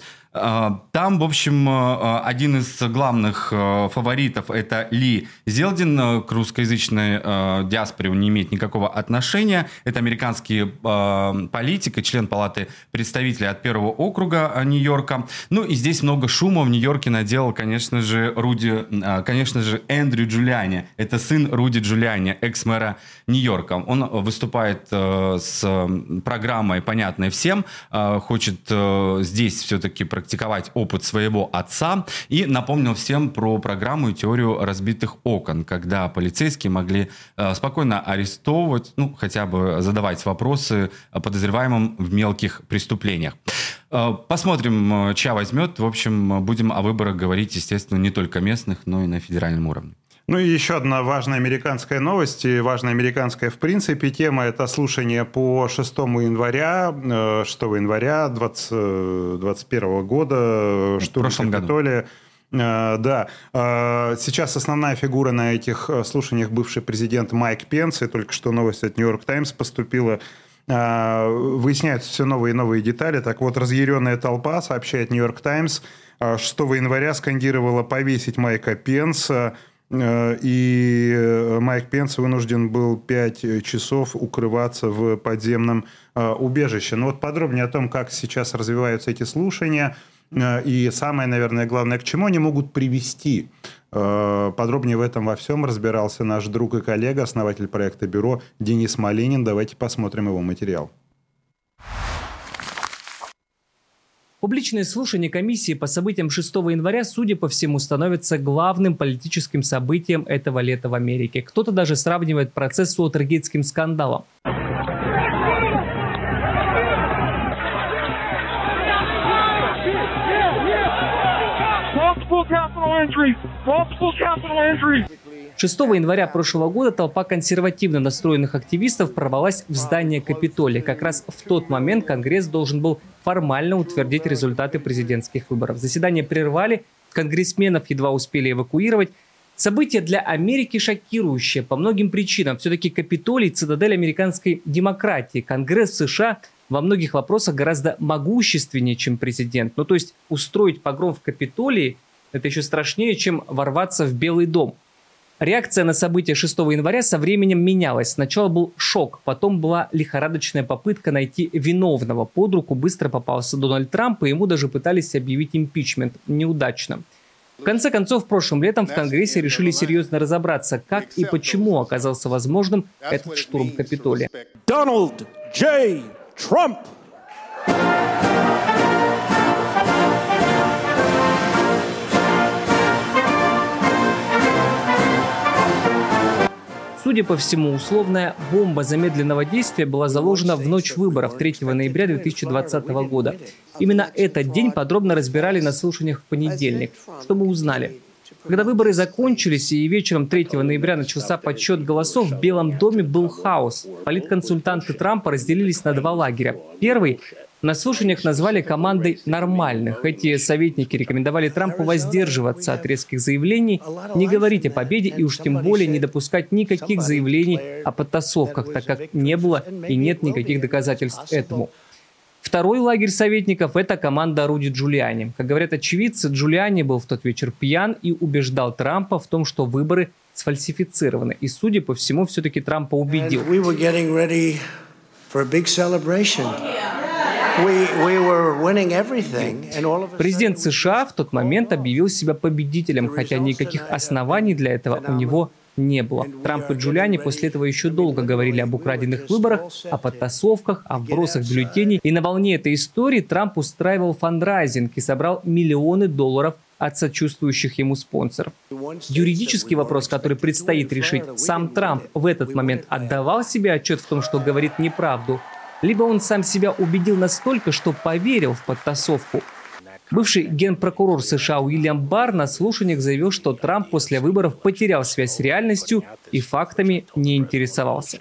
там, в общем, а, один из главных а, фаворитов это Ли Зелдин. К русскоязычной диаспоре он не имеет никакого отношения. Это американский политик и член Палаты представителей от первого округа Нью-Йорка. Ну и здесь много шума в Нью-Йорке наделал, конечно же, Руди, конечно же, Эндрю Джулиани. Это сын Руди Джулиани, экс-мэра Нью-Йорка. Он выступает с программой, понятной всем, хочет здесь все-таки практически практиковать опыт своего отца и напомнил всем про программу и теорию разбитых окон, когда полицейские могли э, спокойно арестовывать, ну, хотя бы задавать вопросы подозреваемым в мелких преступлениях. Э, посмотрим, э, чья возьмет. В общем, будем о выборах говорить, естественно, не только местных, но и на федеральном уровне. Ну и еще одна важная американская новость, и важная американская в принципе тема – это слушание по 6 января, 6 э, января 2021 года, штурм Капитолия. Да, э, сейчас основная фигура на этих э, слушаниях бывший президент Майк Пенс, и только что новость от Нью-Йорк Таймс поступила, выясняются все новые и новые детали. Так вот, разъяренная толпа, сообщает Нью-Йорк Таймс, 6 января скандировала повесить Майка Пенса, Э, и э, Майк Пенс вынужден был 5 часов укрываться в подземном э, убежище. Но вот подробнее о том, как сейчас развиваются эти слушания, и самое, наверное, главное, к чему они могут привести. Подробнее в этом во всем разбирался наш друг и коллега, основатель проекта «Бюро» Денис Малинин. Давайте посмотрим его материал. Публичное слушание комиссии по событиям 6 января, судя по всему, становится главным политическим событием этого лета в Америке. Кто-то даже сравнивает процесс с уотергейтским скандалом. 6 января прошлого года толпа консервативно настроенных активистов прорвалась в здание Капитолия. Как раз в тот момент Конгресс должен был формально утвердить результаты президентских выборов. Заседание прервали, конгрессменов едва успели эвакуировать. Событие для Америки шокирующее по многим причинам. Все-таки Капитолий – цитадель американской демократии. Конгресс США во многих вопросах гораздо могущественнее, чем президент. Ну, то есть устроить погром в Капитолии – это еще страшнее, чем ворваться в Белый дом. Реакция на события 6 января со временем менялась. Сначала был шок, потом была лихорадочная попытка найти виновного. Под руку быстро попался Дональд Трамп, и ему даже пытались объявить импичмент. Неудачно. В конце концов, прошлым летом в Конгрессе решили серьезно разобраться, как и почему оказался возможным этот штурм Капитолия. Donald J. Trump. Судя по всему, условная бомба замедленного действия была заложена в ночь выборов 3 ноября 2020 года. Именно этот день подробно разбирали на слушаниях в понедельник. Что мы узнали? Когда выборы закончились и вечером 3 ноября начался подсчет голосов, в Белом доме был хаос. Политконсультанты Трампа разделились на два лагеря. Первый на слушаниях назвали командой нормальных. Эти советники рекомендовали Трампу воздерживаться от резких заявлений, не говорить о победе и уж тем более не допускать никаких заявлений о подтасовках, так как не было и нет никаких доказательств этому. Второй лагерь советников – это команда Руди Джулиани. Как говорят очевидцы, Джулиани был в тот вечер пьян и убеждал Трампа в том, что выборы сфальсифицированы. И, судя по всему, все-таки Трампа убедил. Президент США в тот момент объявил себя победителем, хотя никаких оснований для этого у него не было. Трамп и Джулиани после этого еще долго говорили об украденных выборах, о подтасовках, о вбросах бюллетеней. И на волне этой истории Трамп устраивал фандрайзинг и собрал миллионы долларов от сочувствующих ему спонсоров. Юридический вопрос, который предстоит решить, сам Трамп в этот момент отдавал себе отчет в том, что говорит неправду, либо он сам себя убедил настолько, что поверил в подтасовку. Бывший генпрокурор США Уильям Барр на слушаниях заявил, что Трамп после выборов потерял связь с реальностью и фактами не интересовался.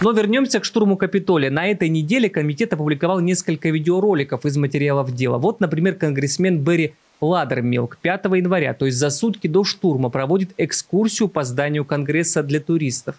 Но вернемся к штурму Капитолия. На этой неделе комитет опубликовал несколько видеороликов из материалов дела. Вот, например, конгрессмен Берри Ладермилк 5 января, то есть за сутки до штурма, проводит экскурсию по зданию Конгресса для туристов.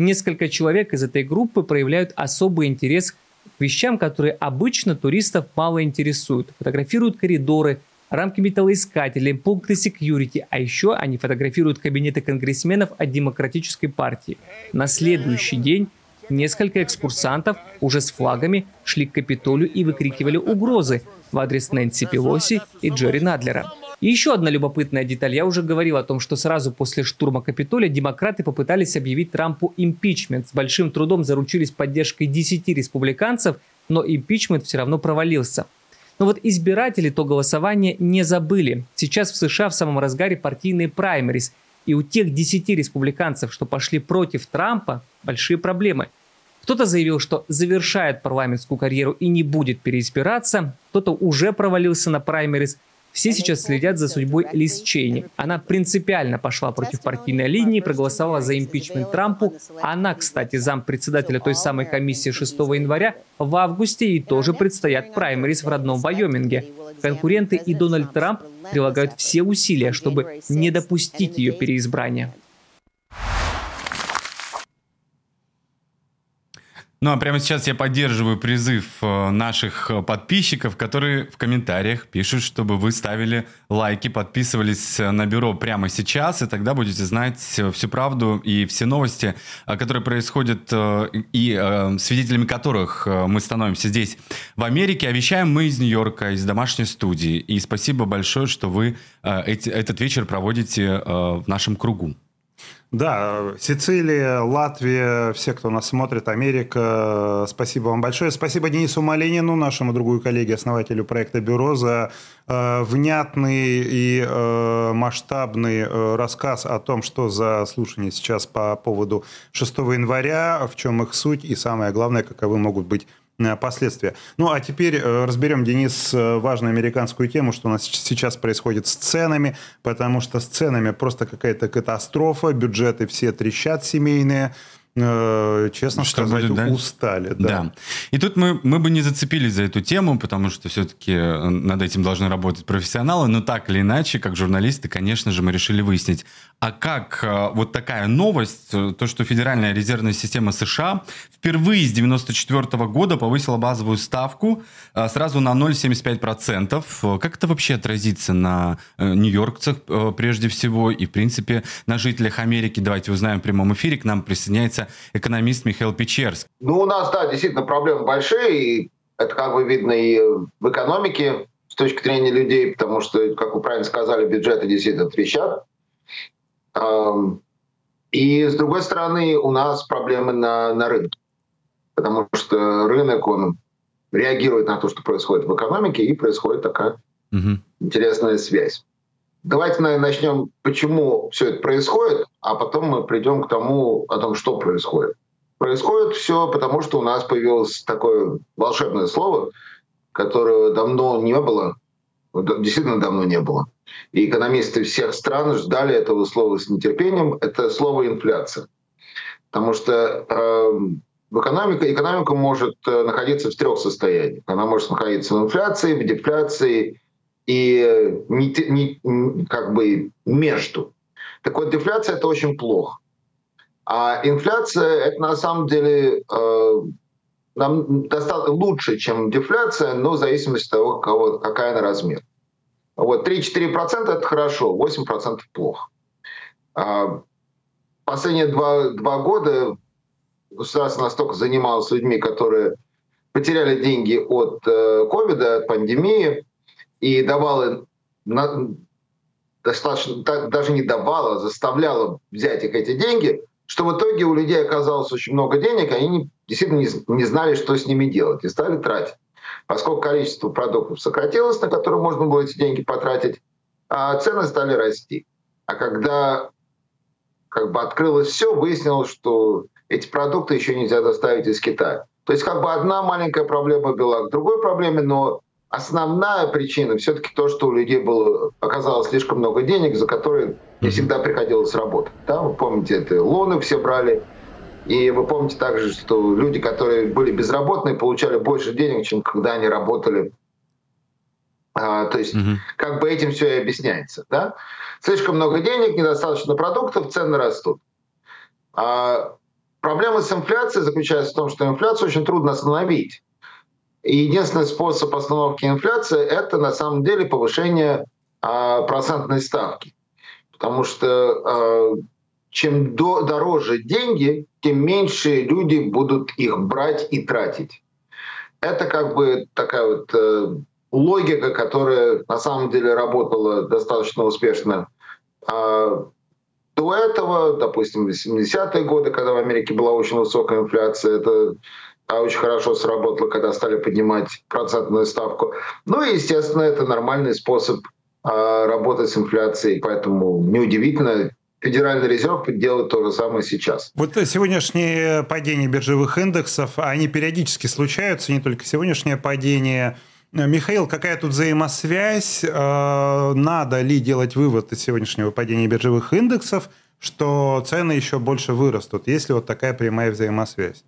Несколько человек из этой группы проявляют особый интерес к вещам, которые обычно туристов мало интересуют. Фотографируют коридоры, рамки металлоискателей, пункты секьюрити, а еще они фотографируют кабинеты конгрессменов от Демократической партии. На следующий день несколько экскурсантов уже с флагами шли к Капитолию и выкрикивали угрозы в адрес Нэнси Пелоси и Джерри Надлера. И еще одна любопытная деталь. Я уже говорил о том, что сразу после штурма Капитолия демократы попытались объявить Трампу импичмент. С большим трудом заручились поддержкой 10 республиканцев, но импичмент все равно провалился. Но вот избиратели то голосование не забыли. Сейчас в США в самом разгаре партийные праймерис. И у тех 10 республиканцев, что пошли против Трампа, большие проблемы. Кто-то заявил, что завершает парламентскую карьеру и не будет переизбираться. Кто-то уже провалился на праймерис – все сейчас следят за судьбой Лиз Чейни. Она принципиально пошла против партийной линии, проголосовала за импичмент Трампу. Она, кстати, зампредседателя той самой комиссии 6 января в августе и тоже предстоят праймерис в родном Вайоминге. Конкуренты и Дональд Трамп прилагают все усилия, чтобы не допустить ее переизбрания. Ну а прямо сейчас я поддерживаю призыв э, наших э, подписчиков, которые в комментариях пишут, чтобы вы ставили лайки, подписывались э, на бюро прямо сейчас, и тогда будете знать всю правду и все новости, которые происходят, и свидетелями которых мы становимся здесь, в Америке. Обещаем мы из Нью-Йорка, из домашней студии. И спасибо большое, что вы этот вечер проводите в нашем кругу. Да, Сицилия, Латвия, все, кто нас смотрит, Америка, спасибо вам большое. Спасибо Денису Малинину, нашему другу коллеге, основателю проекта «Бюро», за э, внятный и э, масштабный э, рассказ о том, что за слушание сейчас по поводу 6 января, в чем их суть и, самое главное, каковы могут быть последствия. Ну, а теперь э, разберем, Денис, э, важную американскую тему, что у нас сейчас происходит с ценами, потому что с ценами просто какая-то катастрофа, бюджеты все трещат семейные, э, честно Что сказать, будет дальше? устали. Да. И тут мы, мы бы не зацепились за эту тему, потому что все-таки над этим должны работать профессионалы, но так или иначе, как журналисты, конечно же, мы решили выяснить, а как э, вот такая новость, э, то, что Федеральная резервная система США впервые с 94 года повысила базовую ставку э, сразу на 0,75%. Э, Как это вообще отразится на э, нью-йоркцах э, прежде всего и, в принципе, на жителях Америки? Давайте узнаем в прямом эфире. К нам присоединяется экономист Михаил Печерск. Ну, у нас, да, действительно проблемы большие, и это как бы видно и в экономике с точки зрения людей, потому что, как вы правильно сказали, бюджеты действительно трещат. И, с другой стороны, у нас проблемы на, на рынке, потому что рынок, он реагирует на то, что происходит в экономике, и происходит такая интересная связь. Давайте наверное, начнем, почему все это происходит, а потом мы придем к тому, о том, что происходит. Происходит все потому, что у нас появилось такое волшебное слово, которого давно не было, действительно давно не было. И экономисты всех стран ждали этого слова с нетерпением. Это слово инфляция. Потому что э, в экономика может э, находиться в трех состояниях. Она может находиться в инфляции, в дефляции и не, те- не- м, как бы между. Так вот, дефляция это очень плохо. А инфляция это на самом деле э, нам достаточно лучше, чем дефляция, но в зависимости от того, кого, какая она размер. Вот 3-4% это хорошо, 8% плохо. А Последние два, два года государство настолько занималось людьми, которые потеряли деньги от э, ковида, от пандемии, и давало на- достаточно, та- даже не давало, а заставляло взять их эти деньги, что в итоге у людей оказалось очень много денег, они не- действительно не, не знали, что с ними делать, и стали тратить. Поскольку количество продуктов сократилось, на которые можно было эти деньги потратить, а цены стали расти. А когда как бы открылось все, выяснилось, что эти продукты еще нельзя доставить из Китая. То есть как бы одна маленькая проблема была к другой проблеме, но основная причина все-таки то, что у людей было, оказалось слишком много денег, за которые не всегда приходилось работать. Да? Вы помните, это лоны все брали. И вы помните также, что люди, которые были безработные, получали больше денег, чем когда они работали. А, то есть как бы этим все и объясняется. Да? Слишком много денег, недостаточно продуктов, цены растут. А проблема с инфляцией заключается в том, что инфляцию очень трудно остановить. И единственный способ остановки инфляции – это на самом деле повышение а, процентной ставки. Потому что а, чем до- дороже деньги, тем меньше люди будут их брать и тратить. Это как бы такая вот э, логика, которая на самом деле работала достаточно успешно а, до этого, допустим, в 80-е годы, когда в Америке была очень высокая инфляция, это а, очень хорошо сработало, когда стали поднимать процентную ставку. Ну и, естественно, это нормальный способ а, работать с инфляцией, поэтому неудивительно, Федеральный резерв делает то же самое сейчас. Вот сегодняшние падения биржевых индексов, они периодически случаются, не только сегодняшнее падение. Михаил, какая тут взаимосвязь? Э, Надо ли делать вывод из сегодняшнего падения биржевых индексов, что цены еще больше вырастут? Есть ли вот такая прямая взаимосвязь?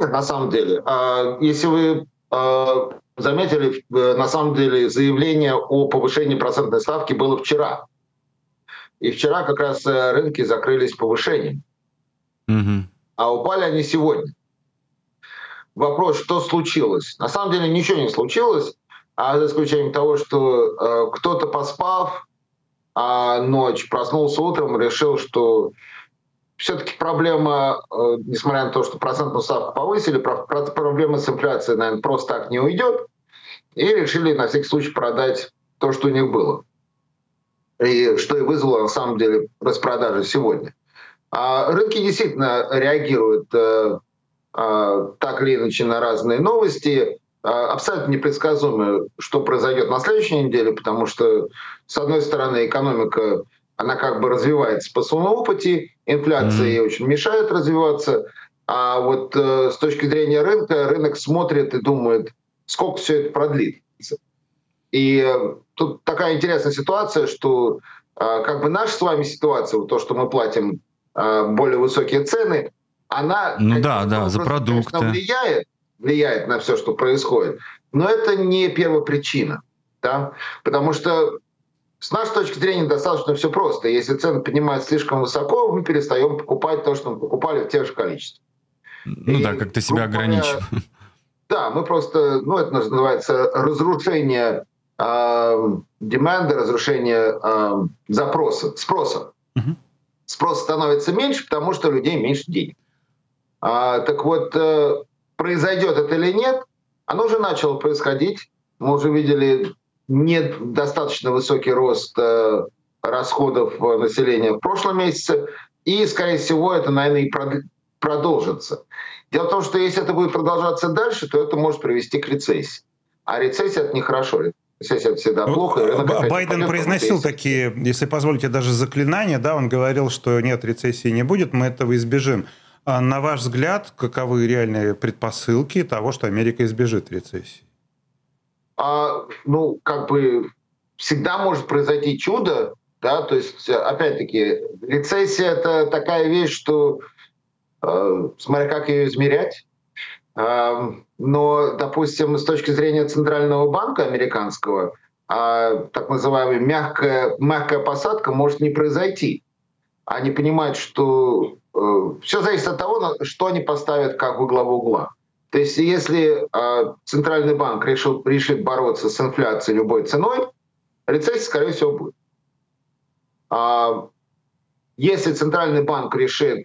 На самом деле. А, Если вы а, заметили, э, на самом деле заявление о повышении процентной ставки было вчера. И вчера как раз э, рынки закрылись повышением, а упали они сегодня. Вопрос, что случилось? На самом деле ничего не случилось, а за исключением того, что э, кто-то поспав а ночь, проснулся утром, решил, что все-таки проблема, э, несмотря на то, что процентную ставку повысили, про- про- проблема с инфляцией, наверное, просто так не уйдет. И решили на всякий случай продать то, что у них было. И что и вызвало на самом деле распродажи сегодня. А рынки действительно реагируют э, э, так или иначе на разные новости. Э, абсолютно непредсказуемо, что произойдет на следующей неделе, потому что, с одной стороны, экономика она как бы развивается по своему пути, инфляция ей очень мешает развиваться, А вот э, с точки зрения рынка, рынок смотрит и думает, сколько все это продлится. И э, тут такая интересная ситуация, что э, как бы наша с вами ситуация, вот то, что мы платим э, более высокие цены, она Ну да, да, за продукты. конечно, влияет, влияет на все, что происходит, но это не первопричина. Да? Потому что с нашей точки зрения достаточно все просто. Если цены поднимаются слишком высоко, мы перестаем покупать то, что мы покупали в тех же количествах. Ну И, да, как-то себя ограничиваем. Да, мы просто, ну это называется разрушение э, деманда, разрушение э, запроса, спроса. Спрос становится меньше, потому что у людей меньше денег. А, так вот, э, произойдет это или нет, оно уже начало происходить. Мы уже видели недостаточно высокий рост э, расходов э, населения в прошлом месяце. И, скорее всего, это, наверное, и прод- продолжится. Дело в том, что если это будет продолжаться дальше, то это может привести к рецессии. А рецессия — это нехорошо. Рецессия — это всегда плохо. и рынок опять Байден упадет, произносил такие, если позволите, даже заклинания, да, он говорил, что нет, рецессии не будет, мы этого избежим. А на ваш взгляд, каковы реальные предпосылки того, что Америка избежит рецессии? А, ну, как бы всегда может произойти чудо, да, то есть, э, опять-таки, рецессия — это такая вещь, что, э, смотря как ее измерять, А, но, допустим, с точки зрения Центрального банка американского, а, так называемая мягкая, мягкая посадка может не произойти. Они понимают, что все зависит от того, что они поставят как во главу угла. То есть если э, Центральный банк решил, решит бороться с инфляцией любой ценой, рецессия, скорее всего, будет. А если Центральный банк решит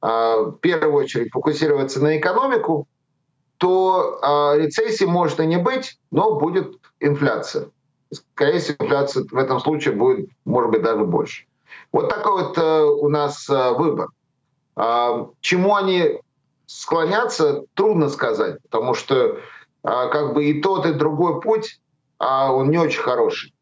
э, в первую очередь фокусироваться на экономику, то э, рецессии может и не быть, но будет инфляция. Скорее всего, инфляция в этом случае будет, может быть, даже больше. Вот такой вот э, у нас э, выбор. А, чему они склонятся, трудно сказать, потому что а, как бы и тот, и другой путь, а, он не очень хороший.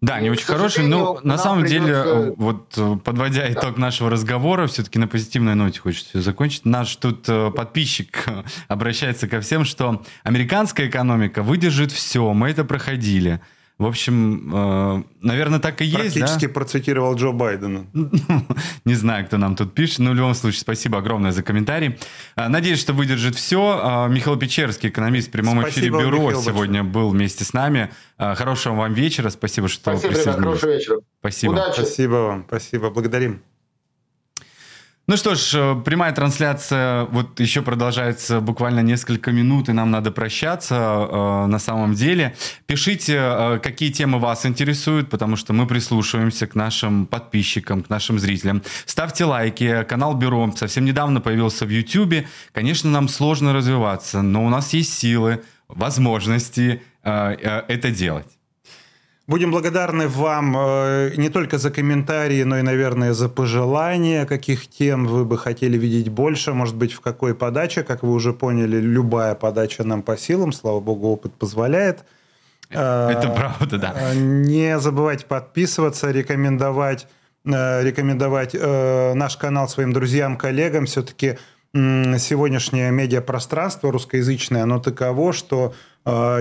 Да, не очень хороший, но на самом деле, придется- вот э, подводя итог нашего разговора, все-таки на позитивной ноте хочется закончить. Наш тут э, подписчик обращается ко всем, что американская экономика выдержит все, мы это проходили. В общем, э, наверное, так и есть, да? Практически процитировал Джо Байдена. Не знаю, кто нам тут пишет, но в любом случае спасибо огромное за комментарий. А, Надеюсь, что выдержит все. Михаил Печерский, экономист в прямом эфире Спасибо вам, бюро, Михаил, сегодня был вместе с нами. Хорошего вам вечера, спасибо, что Спасибо, присоединились. хорошего вечера. Спасибо. Удачи. Спасибо вам, спасибо, благодарим. Ну что ж, э, прямая трансляция вот еще продолжается буквально несколько минут, и нам надо прощаться э, на самом деле. Пишите, э, какие темы вас интересуют, потому что мы прислушиваемся к нашим подписчикам, к нашим зрителям. Ставьте лайки, канал Бюро совсем недавно появился в YouTube. Конечно, нам сложно развиваться, но у нас есть силы, возможности э, э, это делать. Будем благодарны вам э, не только за комментарии, но и, наверное, за пожелания, каких тем вы бы хотели видеть больше, может быть, в какой подаче. Как вы уже поняли, любая подача нам по силам, слава богу, опыт позволяет. Э, Это правда, да. э, Не забывайте подписываться, рекомендовать, э, рекомендовать э, наш канал своим друзьям, коллегам. Все-таки сегодняшнее медиапространство русскоязычное, оно таково, что э,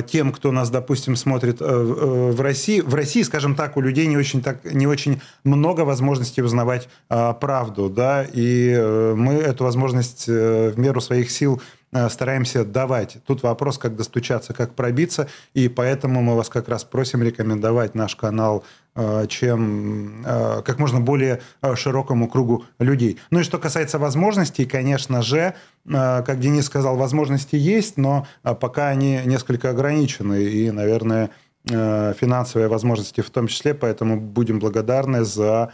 тем, кто нас, допустим, смотрит э, э, в России, в России, скажем так, у людей не очень, так, не очень много возможностей узнавать э, правду, да, и э, мы эту возможность э, в меру своих сил э, стараемся давать. Тут вопрос, как достучаться, как пробиться, и поэтому мы вас как раз просим рекомендовать наш канал э, чем э, как можно более э, широкому кругу людей. Ну и что касается возможностей, конечно же, э, как Денис сказал, возможности есть, но э, пока они несколько ограничены, и, наверное, э, финансовые возможности в том числе, поэтому будем благодарны за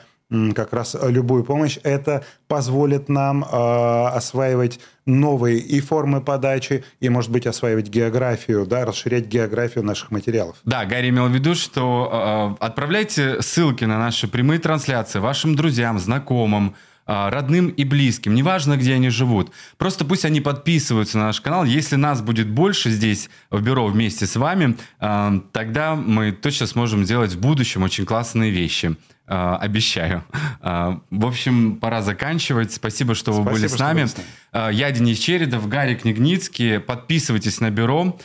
как раз любую помощь. Это позволит нам э, осваивать новые и формы подачи, и, может быть, осваивать географию, да, расширять географию наших материалов. Да, Гарри имел в виду, что э, отправляйте ссылки на наши прямые трансляции вашим друзьям, знакомым, родным и близким, неважно, где они живут. Просто пусть они подписываются на наш канал. Если нас будет больше здесь, в бюро, вместе с вами, а, тогда мы точно сможем сделать в будущем очень классные вещи. А, Обещаю. А, В общем, пора заканчивать. Спасибо, что вы Спасибо, были с нами. были с нами. А, Я Денис Чередов, Гарик Книгницкий. Подписывайтесь на бюро.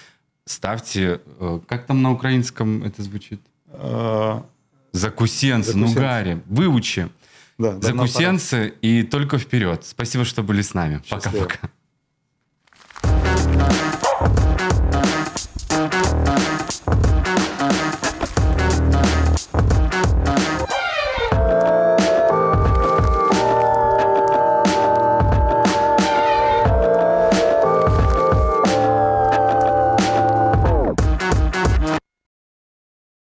Ставьте... э, Как там на украинском это звучит? Закусенцы. Ну, Закусенцы. Гарри, выучи. Да, Закусенцы и только вперед. Спасибо, что были с нами. Пока-пока.